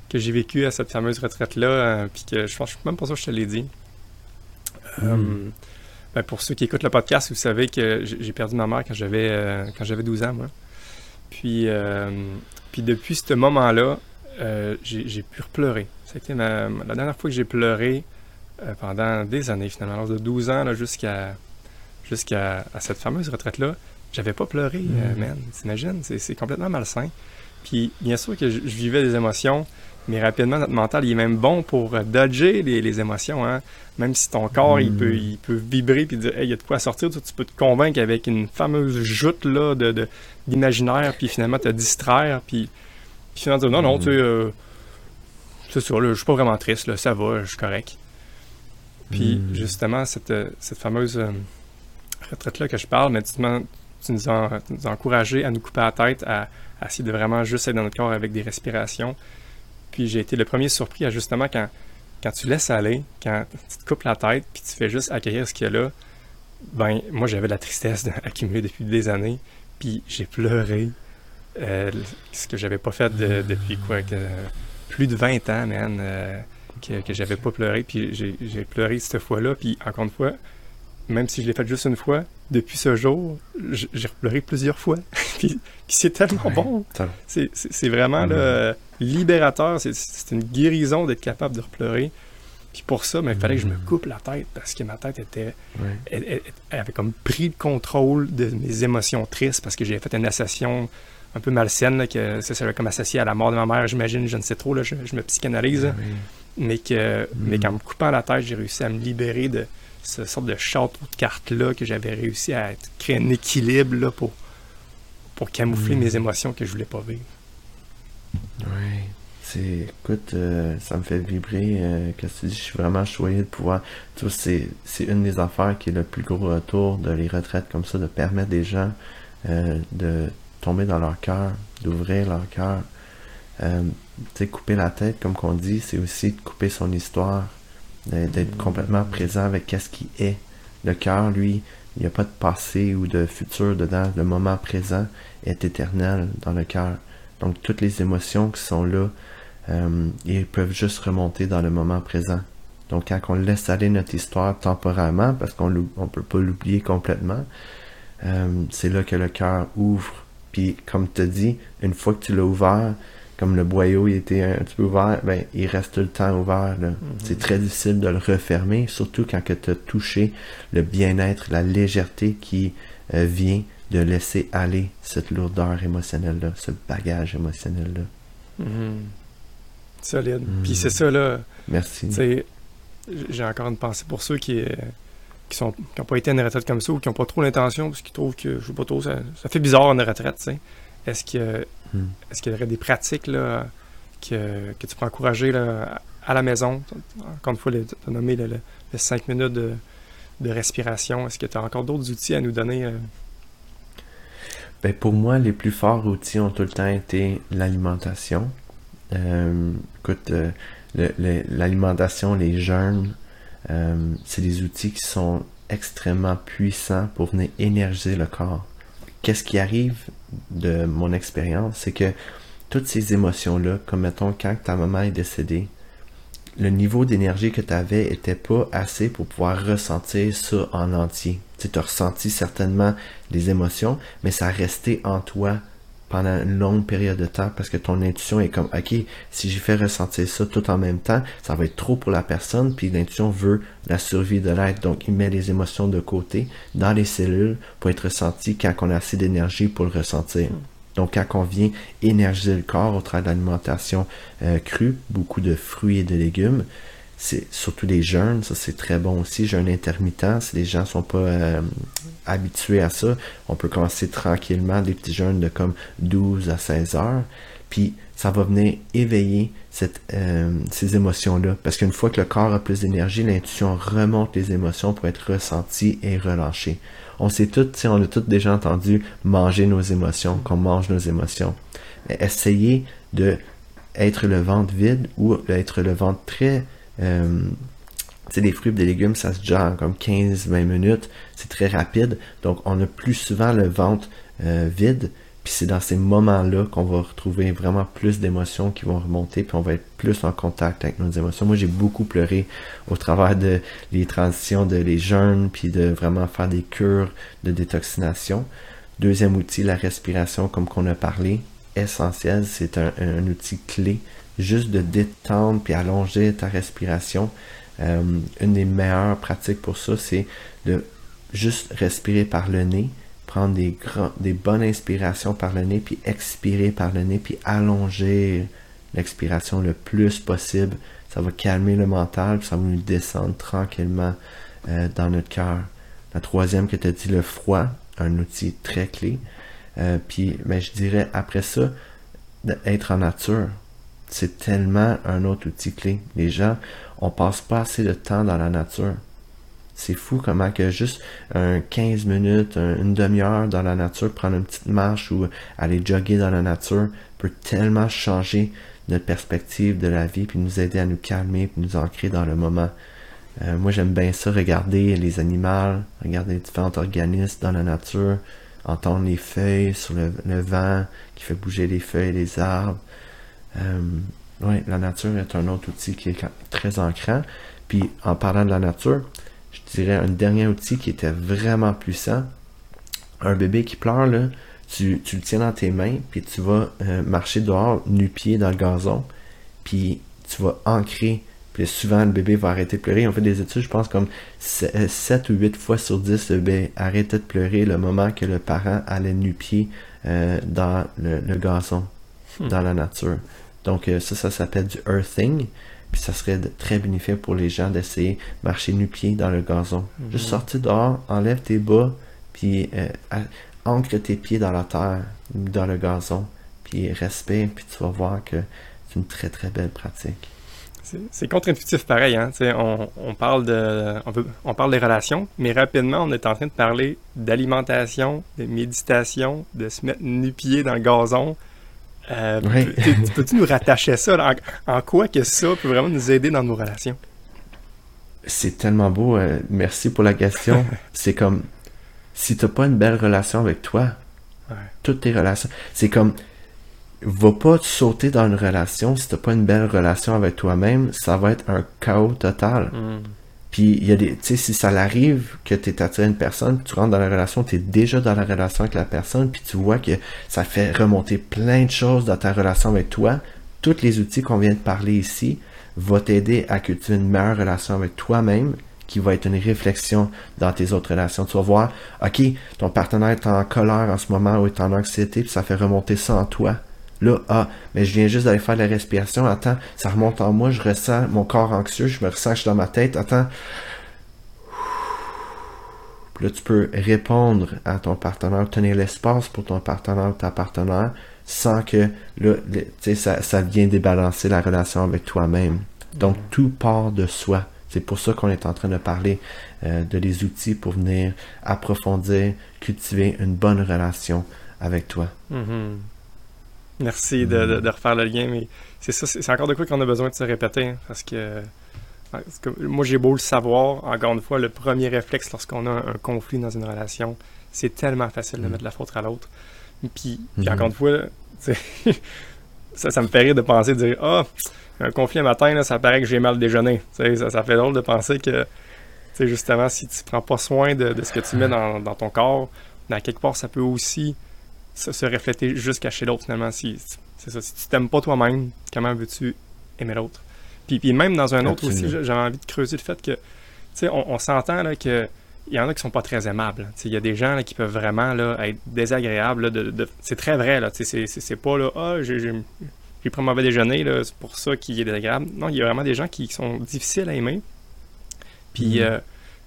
que j'ai vécu à cette fameuse retraite-là, euh, puis que je pense même pas ça que je te l'ai dit. Mm. Euh, ben, pour ceux qui écoutent le podcast, vous savez que j'ai perdu ma mère quand j'avais euh, quand j'avais 12 ans, moi. Puis, puis depuis ce moment-là, j'ai pu pleurer. C'était la dernière fois que j'ai pleuré pendant des années, finalement, de 12 ans jusqu'à cette fameuse retraite-là. J'avais pas pleuré, mm. man. T'imagines? C'est complètement malsain. Puis, bien sûr que je, vivais des émotions, mais rapidement, notre mental, il est même bon pour euh, dodger les, émotions. Hein? Même si ton corps, il, peut, il peut vibrer puis dire, hey, il y a de quoi sortir, tu, peux te convaincre avec une fameuse joute là, de, d'imaginaire, puis finalement te distraire, puis, finalement dire, non, non, tu sais, euh, c'est ça, je suis pas vraiment triste, là, ça va, je suis correct. Puis, mm. justement, cette, cette fameuse euh, retraite-là que je parle, mais tu, tu nous as, encouragé à nous couper la tête, à, essayer de vraiment juste être dans notre corps avec des respirations. Puis j'ai été le premier surpris à justement quand, quand tu laisses aller, quand tu te coupes la tête, puis tu fais juste accueillir ce qu'il y a là, ben moi j'avais de la tristesse accumulée depuis des années, puis j'ai pleuré, euh, ce que j'avais pas fait depuis quoi, que, plus de 20 ans, man, euh, que, que j'avais pas pleuré, puis j'ai pleuré cette fois-là, puis encore une fois, même si je l'ai fait juste une fois, depuis ce jour, j'ai pleuré plusieurs fois. puis, c'est tellement bon. C'est vraiment libérateur. C'est une guérison d'être capable de repleurer. Puis pour ça, ben, il fallait que je me mm. coupe la tête parce que ma tête était. Elle, avait comme pris le contrôle de mes émotions tristes parce que j'ai fait une association un peu malsaine, que ça serait comme associé à la mort de ma mère, j'imagine, je ne sais trop, là, je, me psychanalyse. Ah mais, que, mais mm. qu'en me coupant la tête, j'ai réussi à me libérer de, ce sorte de château de cartes-là que j'avais réussi à créer un équilibre là, pour, pour camoufler mes mm. émotions que je voulais pas vivre. Oui. C'est, écoute, euh, ça me fait vibrer. Euh, que tu dis, je suis vraiment choyé de pouvoir. Tu c'est, une des affaires qui est le plus gros retour de les retraites comme ça, de permettre des gens euh, de tomber dans leur cœur, d'ouvrir leur cœur. sais, couper la tête, comme qu'on dit, c'est aussi de couper son histoire d'être complètement présent avec qu'est-ce qui est. Le cœur, lui, il n'y a pas de passé ou de futur dedans. Le moment présent est éternel dans le cœur. Donc toutes les émotions qui sont là, euh, ils peuvent juste remonter dans le moment présent. Donc quand on laisse aller notre histoire temporairement, parce qu'on ne peut pas l'oublier complètement, euh, c'est là que le cœur ouvre. Puis comme tu dis, une fois que tu l'as ouvert, comme le boyau il était un petit peu ouvert, ben, il reste le temps ouvert. Mhm. C'est très difficile de le refermer, surtout quand tu as touché le bien-être, la légèreté qui euh, vient de laisser aller cette lourdeur émotionnelle-là, ce bagage émotionnel-là. Mhm. Solide. Mhm. Puis c'est ça, là. Merci. J'ai encore une pensée pour ceux qui, euh, qui sont n'ont pas été en retraite comme ça ou qui n'ont pas trop l'intention parce qu'ils trouvent que, je sais pas trop, ça, ça fait bizarre en retraite, tu sais. Est-ce que Hmm. Est-ce qu'il y aurait des pratiques là, que, tu peux encourager là, à la maison? Encore une fois, tu as nommé le, 5 minutes de, respiration. Est-ce que tu as encore d'autres outils à nous donner? Euh? Ben, pour moi, les plus forts outils ont tout le temps été l'alimentation. Euh, écoute, euh, l'alimentation, les jeûnes, c'est des outils qui sont extrêmement puissants pour venir énergiser le corps qu'est-ce qui arrive de mon expérience, c'est que toutes ces émotions-là, comme mettons quand ta maman est décédée, le niveau d'énergie que tu avais était pas assez pour pouvoir ressentir ça en entier. Tu as ressenti certainement des émotions, mais ça resté en toi pendant une longue période de temps parce que ton intuition est comme ok si j'y fais ressentir ça tout en même temps ça va être trop pour la personne puis l'intuition veut la survie de l'être. Donc il met les émotions de côté dans les cellules pour être ressenti quand on a assez d'énergie pour le ressentir. Donc quand on vient énergiser le corps au travers de l'alimentation euh, crue beaucoup de fruits et de légumes c'est surtout les jeunes, ça c'est très bon aussi, jeûne intermittent, si les gens sont pas euh, habitués à ça, on peut commencer tranquillement des petits jeûnes de comme 12 à 16 heures, puis ça va venir éveiller cette, euh, ces émotions-là, parce qu'une fois que le corps a plus d'énergie, l'intuition remonte les émotions pour être ressenties et relâchées. On sait tout, on a tous déjà entendu manger nos émotions, qu'on mange nos émotions. Mais essayez de être le ventre vide ou être le ventre très euh, des fruits et des légumes, ça se gère comme 15-20 minutes. C'est très rapide. Donc, on a plus souvent le ventre euh, vide. Puis c'est dans ces moments-là qu'on va retrouver vraiment plus d'émotions qui vont remonter, puis on va être plus en contact avec nos émotions. Moi, j'ai beaucoup pleuré au travers de les transitions, de les jeûnes, puis de vraiment faire des cures de détoxination. Deuxième outil, la respiration, comme qu'on a parlé, essentiel. C'est un outil clé juste de détendre puis allonger ta respiration. Euh, une des meilleures pratiques pour ça, c'est de juste respirer par le nez, prendre des, bonnes inspirations par le nez, puis expirer par le nez, puis allonger l'expiration le plus possible. Ça va calmer le mental, puis ça va nous descendre tranquillement euh, dans notre cœur. La troisième que tu as dit, le froid, un outil très clé. Euh, puis, ben, je dirais après ça, d'être en nature c'est tellement un autre outil clé. Les gens, on passe pas assez de temps dans la nature. C'est fou comment que juste un 15 minutes, une demi-heure dans la nature, prendre une petite marche ou aller jogger dans la nature peut tellement changer notre perspective de la vie puis nous aider à nous calmer puis nous ancrer dans le moment. Euh, moi, j'aime bien ça, regarder les animaux, regarder différents organismes dans la nature, entendre les feuilles sur le vent qui fait bouger les feuilles, les arbres. Euh, oui, la nature est un autre outil qui est très ancrant. Puis en parlant de la nature, je dirais un dernier outil qui était vraiment puissant. Un bébé qui pleure, là, tu, le tiens dans tes mains, puis tu vas euh, marcher dehors, nu-pied dans le gazon, puis tu vas ancrer. Puis souvent, le bébé va arrêter de pleurer. On fait des études, je pense, comme 7 euh, ou 8 fois sur 10, le bébé arrêtait de pleurer le moment que le parent allait nu-pied dans le, le gazon, hmm. dans la nature. Donc euh, ça, ça s'appelle du earthing. Puis ça serait très bénéfique pour les gens d'essayer de marcher nu-pied dans le gazon. Mhm. Juste sortir dehors, enlève tes bas, puis euh, ancre tes pieds dans la terre, dans le gazon, puis respire, puis tu vas voir que c'est une très très belle pratique. C'est contre-intuitif pareil, hein? On, on, parle de, on, on, parle des relations, mais rapidement on est en train de parler d'alimentation, de méditation, de se mettre nu-pied dans le gazon, euh, Peux-tu nous rattacher ça? En, quoi que ça peut vraiment nous aider dans nos relations? C'est tellement beau. Euh, merci pour la question. c'est comme si tu n'as pas une belle relation avec toi, toutes tes relations, c'est comme va pas sauter dans une relation si tu n'as pas une belle relation avec toi-même, ça va être un chaos total. Hmm. Puis il y a des, tu sais, si ça l'arrive que tu es attiré une personne, tu rentres dans la relation, tu es déjà dans la relation avec la personne, puis tu vois que ça fait remonter plein de choses dans ta relation avec toi. Tous les outils qu'on vient de parler ici vont t'aider à cultiver une meilleure relation avec toi-même, qui va être une réflexion dans tes autres relations. Tu vas voir, ok, ton partenaire est en colère en ce moment ou est en anxiété, puis ça fait remonter ça en toi. Là, ah, mais je viens juste d'aller faire de la respiration. Attends, ça remonte en moi, je ressens mon corps anxieux, je me ressens que je suis dans ma tête. Attends. là, tu peux répondre à ton partenaire, tenir l'espace pour ton partenaire ou ta partenaire sans que là, ça, ça vient débalancer la relation avec toi-même. Donc, tout part de soi. C'est pour ça qu'on est en train de parler euh, de les outils pour venir approfondir, cultiver une bonne relation avec toi. Mm-hmm. Merci de, refaire le lien, mais c'est ça, c'est encore de quoi qu'on a besoin de se répéter, hein, parce, que, moi j'ai beau le savoir, encore une fois, le premier réflexe lorsqu'on a un, conflit dans une relation, c'est tellement facile de mm. mettre la faute à l'autre. Puis, mm-hmm. encore une fois, ça, ça me fait rire de penser, de dire Ah, un conflit un matin, ça paraît que j'ai mal déjeuné. Ça, ça fait drôle de penser que, justement, si tu prends pas soin de, ce que tu mets dans, dans ton corps, à quelque part, ça peut aussi se, refléter jusqu'à chez l'autre finalement. Si, c'est ça, si tu t'aimes pas toi-même, comment veux-tu aimer l'autre? Puis, puis même dans un autre aussi, j'avais envie de creuser le fait que, tu sais, on, s'entend là que il y en a qui sont pas très aimables. Il y a des gens là, qui peuvent vraiment là, être désagréables. de, c'est très vrai. Là, c'est, c'est pas là, ah, j'ai, j'ai pris un mauvais déjeuner, c'est pour ça qu'il est désagréable. Non, il y a vraiment des gens qui sont difficiles à aimer. Puis, mm. euh,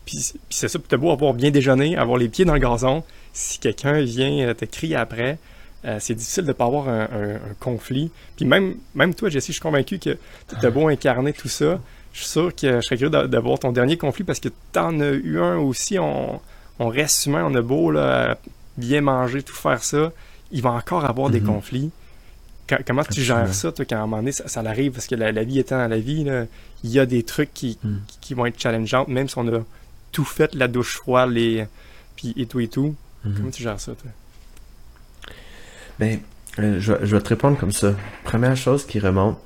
puis, c'est ça, tu beau avoir bien déjeuné, avoir les pieds dans le gazon, si quelqu'un vient te crier après, euh, c'est difficile de ne pas avoir un, conflit. Puis même, même toi, Jessie, je suis convaincu que tu as beau incarner tout ça. Je suis sûr que je serais curieux d'avoir ton dernier conflit parce que tu en as eu un aussi. On, reste humain, on a beau là, bien manger, tout faire ça. Il va encore avoir des mhm. conflits. comment tu gères ça, toi, quand à un moment donné, ça, arrive? Parce que la, vie étant dans la vie, il y a des trucs qui, mhm. qui, vont être challengeants, même si on a tout fait, la douche froide, les, puis et tout et tout. Mhm. Comment tu gères ça, toi? Ben, euh, je, vais te répondre comme ça. Première chose qui remonte,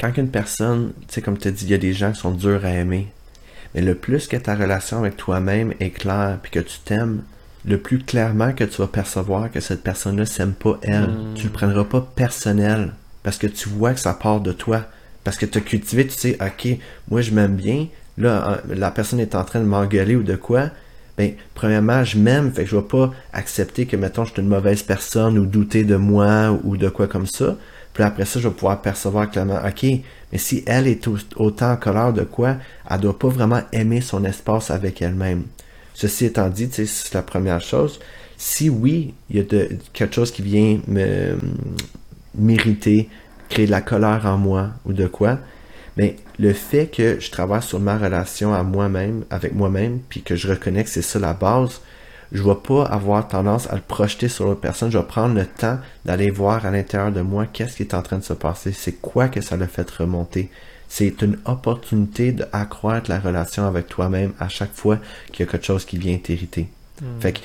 quand une personne, tu sais, comme tu as dit, il y a des gens qui sont durs à aimer, mais le plus que ta relation avec toi-même est claire, puis que tu t'aimes, le plus clairement que tu vas percevoir que cette personne-là s'aime pas elle. Hmm. Tu le prendras pas personnel, parce que tu vois que ça part de toi. Parce que tu as cultivé, tu sais, ok, moi je m'aime bien, là, la personne est en train de m'engueuler ou de quoi, ben, premièrement, je m'aime, fait que je vais pas accepter que, mettons, je suis une mauvaise personne ou douter de moi ou de quoi comme ça. Puis après ça, je vais pouvoir percevoir clairement, OK, mais si elle est autant en colère de quoi, elle doit pas vraiment aimer son espace avec elle-même. Ceci étant dit, c'est la première chose. Si oui, il y a quelque chose qui vient me m'irriter, créer de la colère en moi ou de quoi, mais le fait que je travaille sur ma relation à moi-même, avec moi-même, puis que je reconnais que c'est ça la base, je vais pas avoir tendance à le projeter sur l'autre personne. Je vais prendre le temps d'aller voir à l'intérieur de moi qu'est-ce qui est en train de se passer. C'est quoi que ça l'a fait remonter. C'est une opportunité d'accroître la relation avec toi-même à chaque fois qu'il y a quelque chose qui vient t'irriter. Hmm. Fait que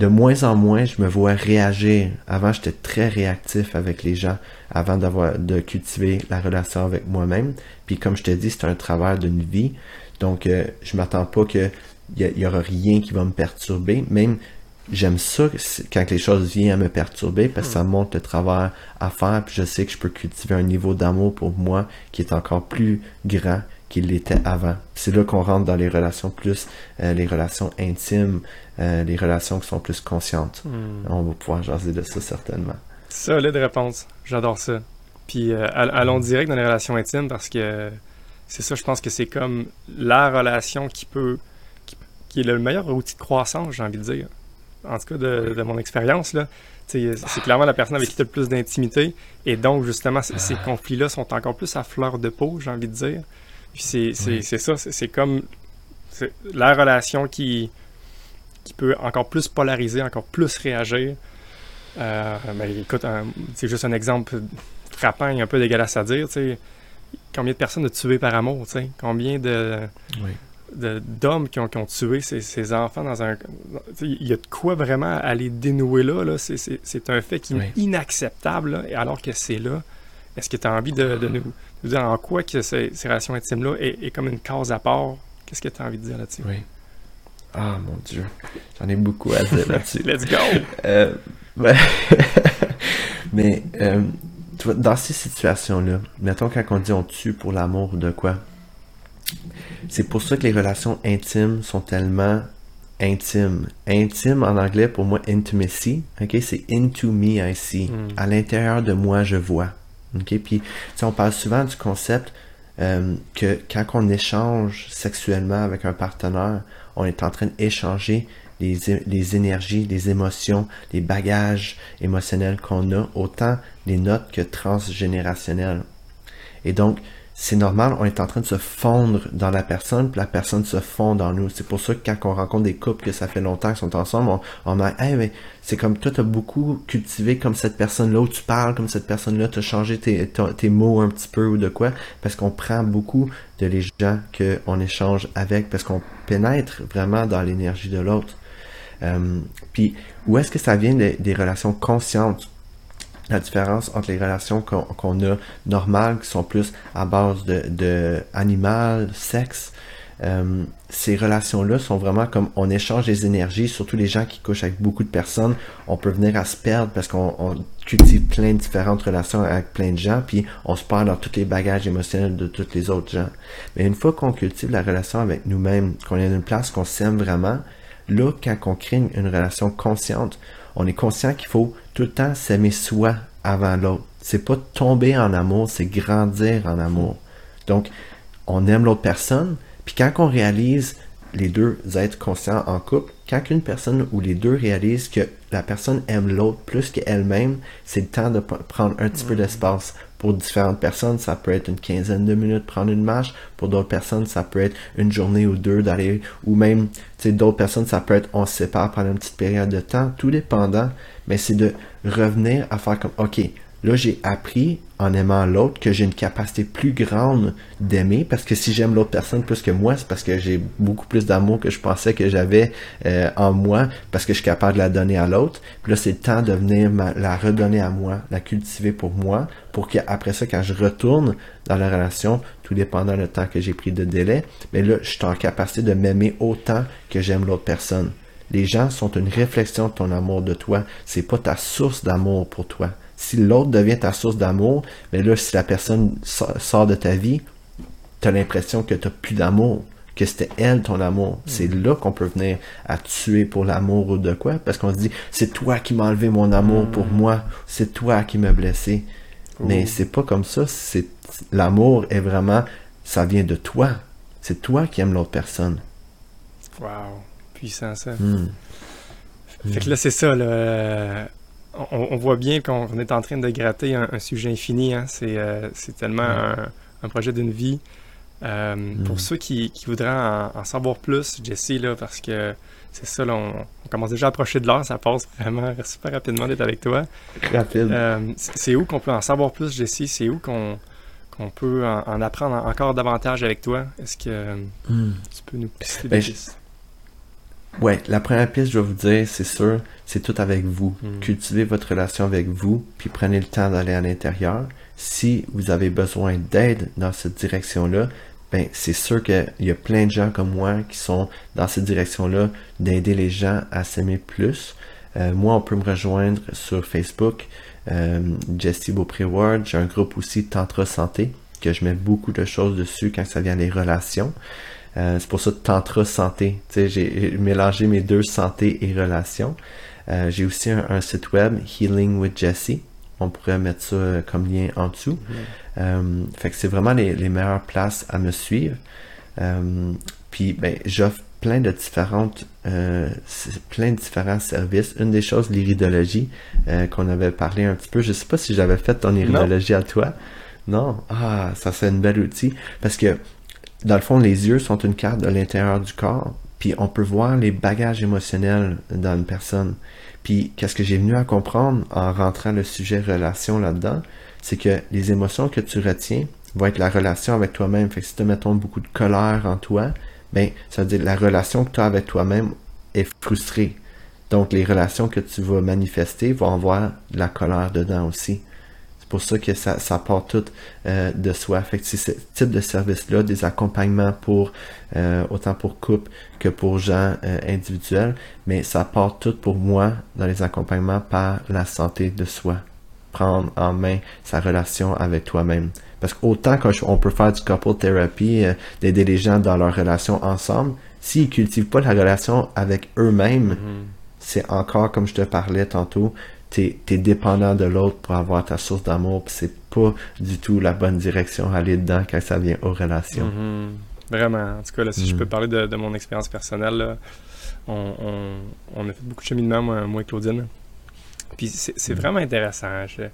de moins en moins, je me vois réagir. Avant, j'étais très réactif avec les gens avant d'avoir de cultiver la relation avec moi-même. Puis comme je t'ai dit, c'est un travail d'une vie. Donc, euh, je m'attends pas que il y, aura rien qui va me perturber. Même, j'aime ça quand les choses viennent à me perturber parce que ça montre le travail à faire. Puis je sais que je peux cultiver un niveau d'amour pour moi qui est encore plus grand qu'il l'était avant. C'est là qu'on rentre dans les relations plus, euh, les relations intimes, euh, les relations qui sont plus conscientes. Hmm. On va pouvoir jaser de ça certainement. Solide réponse. J'adore ça. Puis euh, allons direct dans les relations intimes parce que c'est ça, je pense que c'est comme la relation qui peut, qui, est le meilleur outil de croissance, j'ai envie de dire. En tout cas, de, mon expérience, là. C'est clairement la personne avec qui tu as le plus d'intimité. Et donc, justement, ces conflits-là sont encore plus à fleur de peau, j'ai envie de dire. C'est ça, c'est comme la relation qui, qui peut encore plus polariser, encore plus réagir. Euh, ben, écoute, c'est juste un exemple frappant et un peu dégueulasse à dire. Combien de personnes ont tué par amour? Combien de, d'hommes qui ont, qui ont tué ses, enfants dans un. Il y a de quoi vraiment aller dénouer là. là. C'est un fait qui est inacceptable, alors que c'est là. Est-ce que tu as envie de, nous, dire en quoi que ces, relations intimes-là est, comme une cause à part? Qu'est-ce que tu as envie de dire là-dessus? Oui. Ah mon Dieu. J'en ai beaucoup à dire là-dessus. Let's go! Euh, mais euh, dans ces situations-là, mettons quand on dit on tue pour l'amour ou de quoi, c'est pour ça que les relations intimes sont tellement intimes. Intime en anglais pour moi intimacy, ok, c'est into me I see. Hmm. À l'intérieur de moi je vois. Ok, puis on parle souvent du concept euh, que quand on échange sexuellement avec un partenaire, on est en train d'échanger les, les, énergies, les émotions, les bagages émotionnels qu'on a, autant les notes que transgénérationnels. Et donc, c'est normal, on est en train de se fondre dans la personne, puis la personne se fond dans nous. C'est pour ça que quand on rencontre des couples que ça fait longtemps qu'ils sont ensemble, on, on a, hey, mais c'est comme toi, t'as beaucoup cultivé comme cette personne-là, où tu parles comme cette personne-là, t'as changé tes, mots un petit peu ou de quoi, parce qu'on prend beaucoup de les gens qu'on échange avec, parce qu'on pénètre vraiment dans l'énergie de l'autre. Euh, puis, où est-ce que ça vient des relations conscientes? La différence entre les relations qu'on a normales, qui sont plus à base de, de animal, sexe, euh, ces relations-là sont vraiment comme on échange des énergies, surtout les gens qui couchent avec beaucoup de personnes, on peut venir à se perdre parce qu'on cultive plein de différentes relations avec plein de gens, puis on se perd dans tous les bagages émotionnels de tous les autres gens. Mais une fois qu'on cultive la relation avec nous-mêmes, qu'on est dans une place qu'on s'aime vraiment, là, quand on crée une relation consciente, on est conscient qu'il faut tout le temps s'aimer soi avant l'autre. C'est pas tomber en amour, c'est grandir en amour. Donc, on aime l'autre personne, puis quand on réalise les deux êtres conscients en couple, quand une personne ou les deux réalisent que la personne aime l'autre plus qu'elle-même, c'est le temps de prendre un petit peu d'espace. Pour différentes personnes, ça peut être une quinzaine de minutes prendre une marche. Pour d'autres personnes, ça peut être une journée ou deux d'aller, ou même, tu sais, d'autres personnes, ça peut être on se sépare pendant une petite période de temps, tout dépendant. Mais c'est de revenir à faire comme, ok, Là, j'ai appris en aimant l'autre que j'ai une capacité plus grande d'aimer parce que si j'aime l'autre personne plus que moi, c'est parce que j'ai beaucoup plus d'amour que je pensais que j'avais euh, en moi parce que je suis capable de la donner à l'autre. Puis là, c'est le temps de venir la redonner à moi, la cultiver pour moi pour qu'après ça, quand je retourne dans la relation, tout dépendant le temps que j'ai pris de délai, mais là, je suis en capacité de m'aimer autant que j'aime l'autre personne. Les gens sont une réflexion de ton amour de toi. C'est pas ta source d'amour pour toi. Si l'autre devient ta source d'amour, mais là, si la personne sort de ta vie, tu as l'impression que tu n'as plus d'amour, que c'était elle ton amour. Mm. C'est là qu'on peut venir à tuer pour l'amour ou de quoi, parce qu'on se dit, c'est toi qui m'as enlevé mon amour pour mm. moi, c'est toi qui m'as blessé. Mais c'est pas comme ça, c'est l'amour est vraiment, ça vient de toi. C'est toi qui aimes l'autre personne. Wow, puissant ça. Mm. Fait que là, c'est ça, là on, voit bien qu'on est en train de gratter un, sujet infini. Hein. Euh, c'est tellement un, projet d'une vie. Euh, mm. Pour ceux qui, voudraient en, savoir plus, Jesse, là, parce que c'est ça, on, commence déjà à approcher de l'heure, ça passe vraiment super rapidement d'être avec toi. Rapide. Euh, c'est où qu'on peut en savoir plus, Jesse? C'est où qu'on peut en, apprendre encore davantage avec toi? Est-ce que mm. tu peux nous pister ben, des Ouais, la première piste, je vais vous dire, c'est sûr, c'est tout avec vous. Hmm. Cultivez votre relation avec vous, puis prenez le temps d'aller à l'intérieur. Si vous avez besoin d'aide dans cette direction-là, ben c'est sûr qu'il y a plein de gens comme moi qui sont dans cette direction-là, d'aider les gens à s'aimer plus. Euh, moi, on peut me rejoindre sur Facebook, euh, Jessie Beaupré Ward. J'ai un groupe aussi Tantra Santé, que je mets beaucoup de choses dessus quand ça vient des relations. Euh, c'est pour ça Tantra Santé. J'ai mélangé mes deux santé et relations. Euh, j'ai aussi un, site web, Healing with Jesse. On pourrait mettre ça euh, comme lien en dessous. Mm-hmm. fait que c'est vraiment les, meilleures places à me suivre. puis ben, j'offre plein de différentes plein de différents services. Une des choses, l'iridologie, qu'on avait parlé un petit peu. Je sais pas si j'avais fait ton iridologie à toi. Non? Ah, ça c'est un bel outil. Parce que dans le fond, les yeux sont une carte de l'intérieur du corps, puis on peut voir les bagages émotionnels dans une personne. Puis qu'est-ce que j'ai venu à comprendre en rentrant le sujet relation là-dedans, c'est que les émotions que tu retiens vont être la relation avec toi-même. Fait que si tu mettons beaucoup de colère en toi, ben ça veut dire la relation que tu as avec toi-même est frustrée. Donc les relations que tu vas manifester vont avoir de la colère dedans aussi pour ça que ça, ça part tout euh, de soi. Fait que c'est ce type de service-là, des accompagnements pour euh, autant pour couple que pour gens euh, individuels, mais ça part tout pour moi dans les accompagnements par la santé de soi. Prendre en main sa relation avec toi-même. Parce qu'autant qu'on peut faire du couple therapy, d'aider les gens dans leur relation ensemble, s'ils cultivent pas la relation avec eux-mêmes, mm-hmm. c'est encore comme je te parlais tantôt, t'es es dépendant de l'autre pour avoir ta source d'amour, puis c'est pas du tout la bonne direction à aller dedans quand ça vient aux relations. Mm-hmm. Vraiment. En tout cas, là, si je peux mm. parler de, mon expérience personnelle, on, a fait beaucoup de cheminement, moi, moi et Claudine. Puis c'est mm. vraiment intéressant. Je,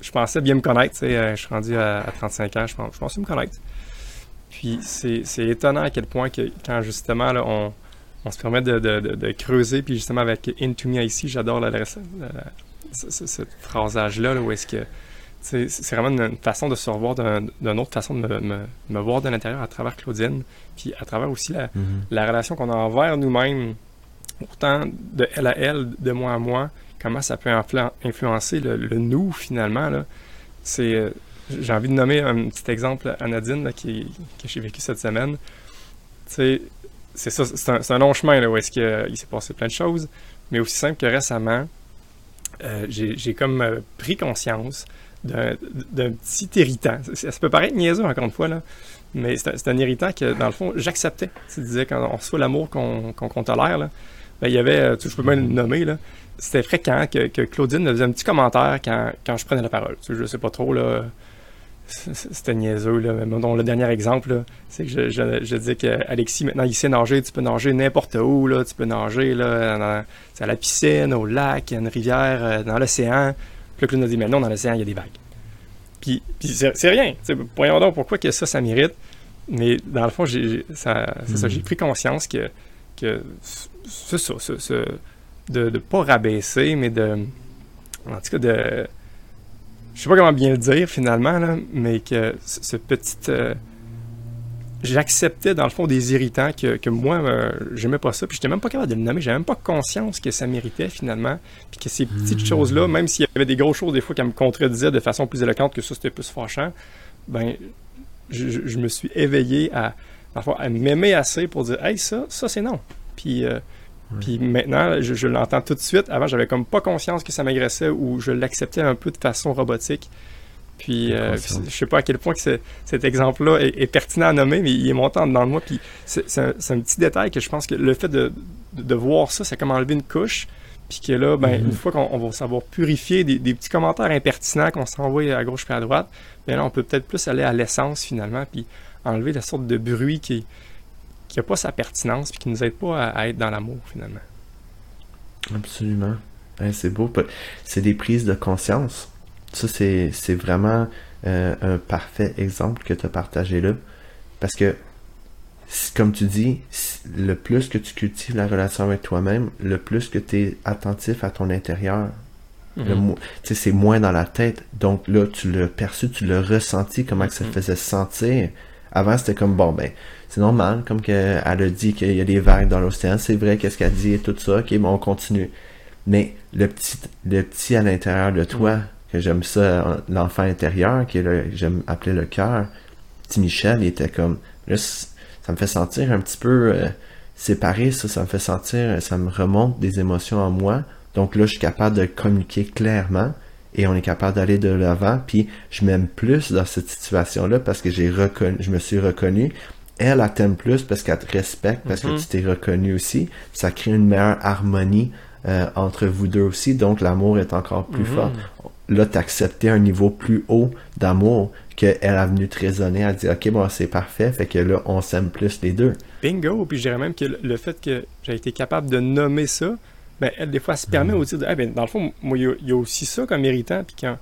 je, pensais bien me connaître, je suis rendu à, 35 ans, je, pense, je pensais me connaître. Puis c'est étonnant à quel point que quand justement là, on, on se permet de, creuser. Puis justement, avec Into Me ici, j'adore ce, phrasage-là, où est-ce que c'est vraiment une, façon de se revoir d'une autre façon de me, voir de l'intérieur à travers Claudine, puis à travers aussi la, mm-hmm. relation qu'on a envers nous-mêmes, autant de elle à elle, de moi à moi, comment ça peut influencer le, nous finalement. C'est, euh, j'ai envie de nommer un petit exemple à Nadine qui, que j'ai vécu cette semaine. sais c'est ça, c'est un, long chemin là, où est-ce qu'il s'est passé plein de choses, mais aussi simple que récemment, euh, j'ai comme euh, pris conscience d'un petit irritant. Ça, peut paraître niaiseux encore une fois, là, mais c'est un, irritant que, dans le fond, j'acceptais. Tu disais, quand on reçoit l'amour qu'on tolère, là, ben, il y avait, tu, je peux même le nommer, là, c'était fréquent que, que, Claudine me faisait un petit commentaire quand, quand je prenais la parole. Tu sais, je sais pas trop, là, c'était niaiseux, là. Mais bon, le dernier exemple, c'est que je, je, je disais qu'Alexis, maintenant, il sait nager, tu peux nager n'importe où, là, tu peux nager, là, à la piscine, au lac, à une rivière, euh, dans l'océan. Puis là, nous dit, mais non, dans l'océan, il y a des vagues. Puis, puis c'est rien. Voyons donc pourquoi que ça, ça mérite. Mais dans le fond, j'ai ça, ça j'ai mm. pris conscience que, que c'est ça, de ne pas rabaisser, mais de. En tout cas, de. Je sais pas comment bien le dire finalement, là, mais que ce petit. Euh, j'acceptais dans le fond des irritants que, que moi, euh, j'aimais pas ça, puis j'étais même pas capable de le nommer, j'avais même pas conscience que ça méritait finalement, puis que ces petites hmm. choses-là, même s'il y avait des grosses choses des fois qui me contredisaient de façon plus éloquente que ça c'était plus fâchant, ben je, me suis éveillé à, à m'aimer assez pour dire Hey, ça, ça c'est non. Puis, euh, puis maintenant, je, l'entends tout de suite. Avant, j'avais comme pas conscience que ça m'agressait ou je l'acceptais un peu de façon robotique. Puis, euh, je sais pas à quel point que cet exemple-là est, pertinent à nommer, mais il est montant dans moi. Puis, c'est un, petit détail que je pense que le fait de, de, voir ça, c'est comme enlever une couche. Puis que là, ben, mm-hmm. une fois qu'on va savoir purifier des, petits commentaires impertinents qu'on s'envoie à gauche et à droite, bien là, on peut peut-être plus aller à l'essence finalement, puis enlever la sorte de bruit qui n'a pas sa pertinence, puis qui nous aide pas à, être dans l'amour finalement. Absolument. c'est beau. C'est des prises de conscience. Ça, c'est vraiment euh, un parfait exemple que tu as partagé là. Parce que comme tu dis, le plus que tu cultives la relation avec toi-même, le plus que tu es attentif à ton intérieur. Mhm. C'est moins dans la tête. Donc là, tu l'as perçu, tu l'as ressenti, comment que ça mhm. faisait sentir. Avant, c'était comme, bon, ben, c'est normal, comme qu'elle a dit qu'il y a des vagues dans l'océan, c'est vrai, qu'est-ce qu'elle dit et tout ça, ok, bon, on continue. Mais le petit, le petit à l'intérieur de toi, que j'aime ça, l'enfant intérieur, que j'aime appeler le cœur, petit Michel, il était comme, ça me fait sentir un petit peu euh, séparé, ça, ça me fait sentir, ça me remonte des émotions en moi. Donc là, je suis capable de communiquer clairement et on est capable d'aller de l'avant. Puis je m'aime plus dans cette situation-là parce que j'ai reconnu, je me suis reconnu. Elle, elle t'aime plus parce qu'elle te respecte, parce que mm-hmm. tu t'es reconnu aussi. Ça crée une meilleure harmonie euh, entre vous deux aussi. Donc l'amour est encore plus mm-hmm. fort. Là, accepté un niveau plus haut d'amour qu'elle a venu te raisonner, elle dit ok bon c'est parfait, fait que là on s'aime plus les deux. Bingo, puis je dirais même que le fait que j'ai été capable de nommer ça, ben elle des fois elle se permet mm. aussi de ah ben dans le fond moi il y, a aussi ça comme méritant puis quand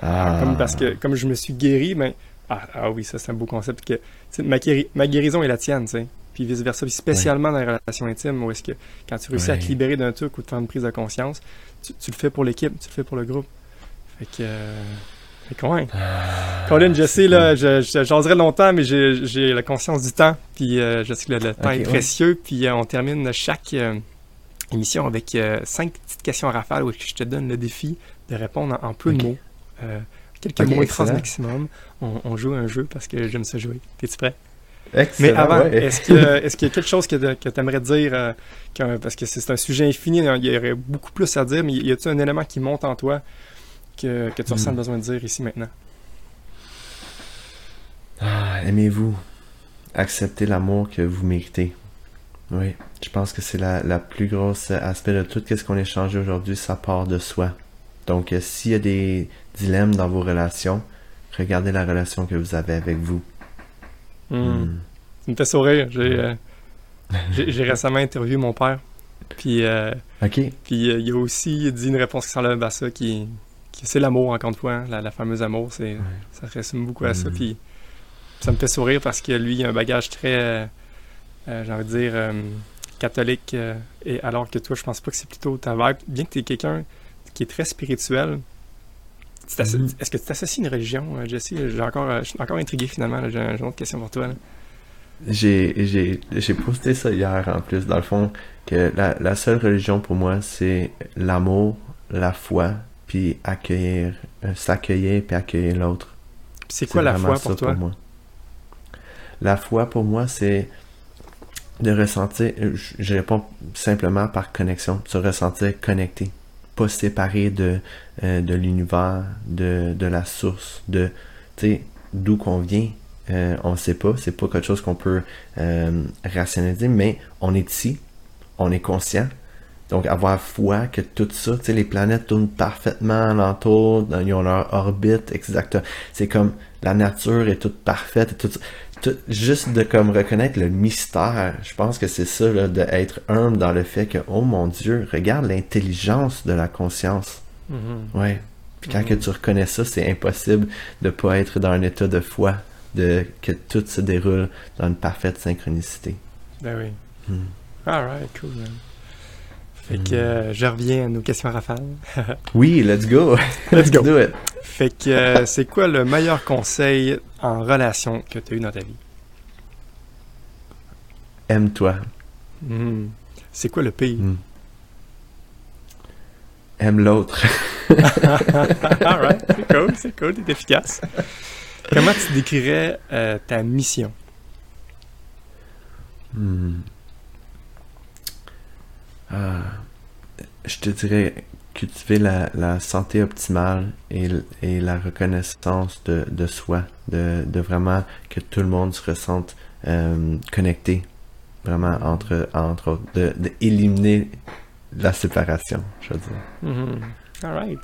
ah. comme parce que comme je me suis guéri ben ah, ah oui ça c'est un beau concept que ma, ma guérison est la tienne tu sais puis vice versa puis spécialement dans les relations intimes où est-ce que quand tu réussis à te libérer d'un truc ou de faire une prise de conscience tu, le fais pour l'équipe tu le fais pour le groupe fait que euh, Colin, ah, je sais, là, j'oserais longtemps, mais j'ai la conscience du temps. Puis euh, je sais que le, temps est précieux. Puis euh, on termine chaque euh, émission avec cinq petites questions à rafale où je te donne le défi de répondre en, peu de mots. Quelques mots et phrases maximum. On, joue un jeu parce que j'aime ça jouer. T'es-tu prêt? mais avant, est-ce qu'il y, a quelque chose que, tu aimerais dire, parce que c'est un sujet infini, il y aurait beaucoup plus à dire, mais y a-t-il un élément qui monte en toi que, tu ressens hmm. besoin de dire ici maintenant? Ah, aimez-vous. Acceptez l'amour que vous méritez? Oui, je pense que c'est la, la, plus grosse aspect de tout ce qu'on a échangé aujourd'hui, ça part de soi. Donc, euh, s'il y a des dilemmes dans vos relations, regardez la relation que vous avez avec vous. Hmm. Hmm. Ça me fait sourire. Euh, j'ai récemment interviewé mon père. Puis, euh, puis il a aussi dit une réponse qui s'enlève à ça qui, c'est l'amour, encore une fois, hein, la, fameuse amour, c'est, ça résume beaucoup à ça. Mm. Puis ça me fait sourire parce que lui, il a un bagage très, euh, euh, j'ai envie de dire, euh, catholique, et alors que toi, je pense pas que c'est plutôt ta vibe. Bien que tu es quelqu'un qui est très spirituel, mm. est-ce que tu t'associes une religion, Jesse? J'ai encore, je suis encore intrigué finalement. J'ai, une autre question pour toi. J'ai, posté ça hier en plus, dans le fond, que la, la seule religion pour moi, c'est l'amour, la foi puis accueillir, euh, s'accueillir puis accueillir l'autre. C'est quoi la foi pour toi? moi. La foi pour moi, c'est de ressentir, euh, je réponds simplement par connexion, se ressentir connecté, pas séparé de, euh, de l'univers, de, de, la source, de, d'où qu'on vient. on ne sait pas, c'est pas quelque chose qu'on peut rationaliser, mais on est ici, on est conscient, Donc, avoir foi que tout ça, les planètes tournent parfaitement alentour, ils ont leur orbite exacte. C'est comme la nature est toute parfaite tout, tout juste de comme reconnaître le mystère. Je pense que c'est ça, d'être humble dans le fait que, oh mon Dieu, regarde l'intelligence de la conscience. Mhm. Ouais. Puis quand que tu reconnais ça, c'est impossible de pas être dans un état de foi, de que tout se déroule dans une parfaite synchronicité. Ben oui. Hmm. Alright, cool. man. Fait Hmm. que euh, je reviens à nos questions à rafale. Oui, let's go. Let's go. do it. Fait que euh, c'est quoi le meilleur conseil en relation que tu as eu dans ta vie? Aime-toi. Mhm. C'est quoi le pire? Hmm. Aime l'autre. Alright, c'est cool, c'est cool, t'es efficace. Comment tu décrirais euh, ta mission? Hmm. Ah, je te dirais cultiver la, la santé optimale et, la reconnaissance de, de soi, de, de vraiment que tout le monde se ressente euh, connecté, vraiment entre, entre autres, de, de éliminer la séparation, je veux dire. Mhm. Alright.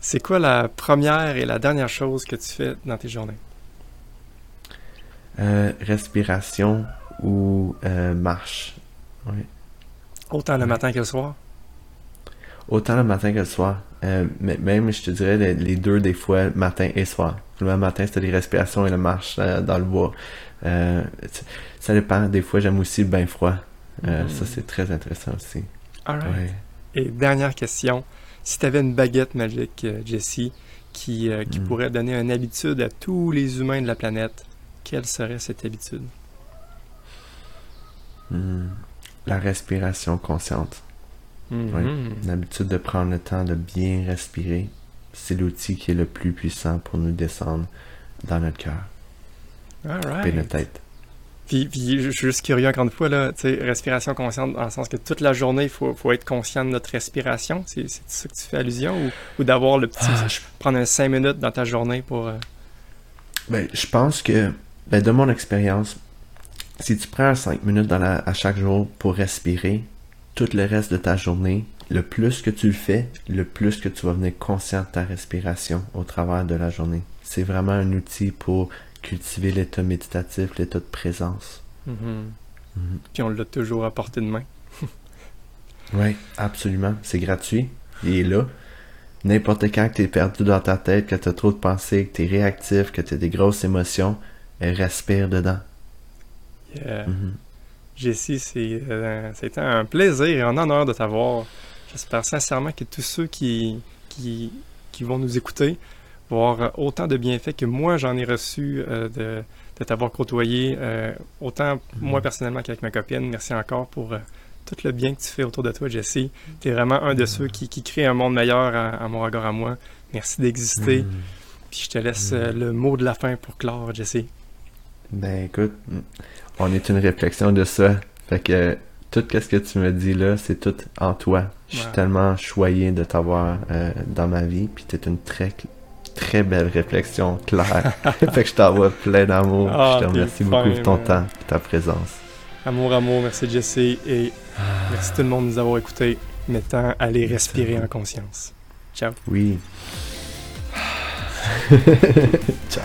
C'est quoi la première et la dernière chose que tu fais dans tes journées? Euh, respiration ou euh, marche. Oui. Autant le matin que le soir? Autant le matin que le soir. Euh, même, je te dirais, les, les deux des fois, matin et soir. Le matin, c'était les respirations et la marche euh, dans le bois. Euh, ça dépend. Des fois, j'aime aussi le bain froid. Mhm. Ça, c'est très intéressant aussi. Ouais. Et dernière question. Si tu avais une baguette magique, Jessie, qui, qui Mm. pourrait donner une habitude à tous les humains de la planète, quelle serait cette habitude? Hmm. La respiration consciente. Mhm. L'habitude de prendre le temps de bien respirer. C'est l'outil qui est le plus puissant pour nous descendre dans notre cœur et notre tête. Puis, puis je suis juste curieux encore une fois, là, respiration consciente, dans le sens que toute la journée, il faut, faut être conscient de notre respiration. C'est c'est ça que tu fais allusion? Ou, ou d'avoir le petit... Ah, je prendre un 5 minutes dans ta journée pour... euh, Ben, je pense que, ben, de mon expérience, si tu prends 5 minutes dans la- à chaque jour pour respirer, tout le reste de ta journée, le plus que tu le fais, le plus que tu vas venir conscient de ta respiration au travers de la journée. C'est vraiment un outil pour cultiver l'état méditatif, l'état de présence. mhm. Mhm. Puis on l'a toujours à portée de main. Oui, absolument. C'est gratuit. Il est là. N'importe quand que tu es perdu dans ta tête, que tu as trop de pensées, que tu es réactif, que tu as des grosses émotions, respire dedans. Yeah. Mhm. Jessie, c'est, euh, c'était un plaisir et un honneur de t'avoir. J'espère sincèrement que tous ceux qui, qui, qui vont nous écouter vont avoir autant de bienfaits que moi j'en ai reçu euh, de, de t'avoir côtoyé, euh, autant moi personnellement qu'avec ma copine. Merci encore pour euh, tout le bien que tu fais autour de toi, Jessie. Tu es vraiment un de ceux qui, qui crée un monde meilleur à, à mon regard à moi. Merci d'exister. Mhm. Puis je te laisse euh, le mot de la fin pour clore, Jessie. Ben écoute, on est une réflexion de ça. Fait que tout ce que tu me dis là, c'est tout en toi. Je suis tellement choyé de t'avoir euh, dans ma vie, puis t'es une très très belle réflexion claire. fait que je t'envoie plein d'amour. Ah, je te t'es remercie fin, beaucoup pour ton man. temps, et ta présence. Amour, amour, merci Jessie et merci tout le monde de nous avoir écoutés. Maintenant, allez respirer en conscience. Ciao. Oui. Ciao.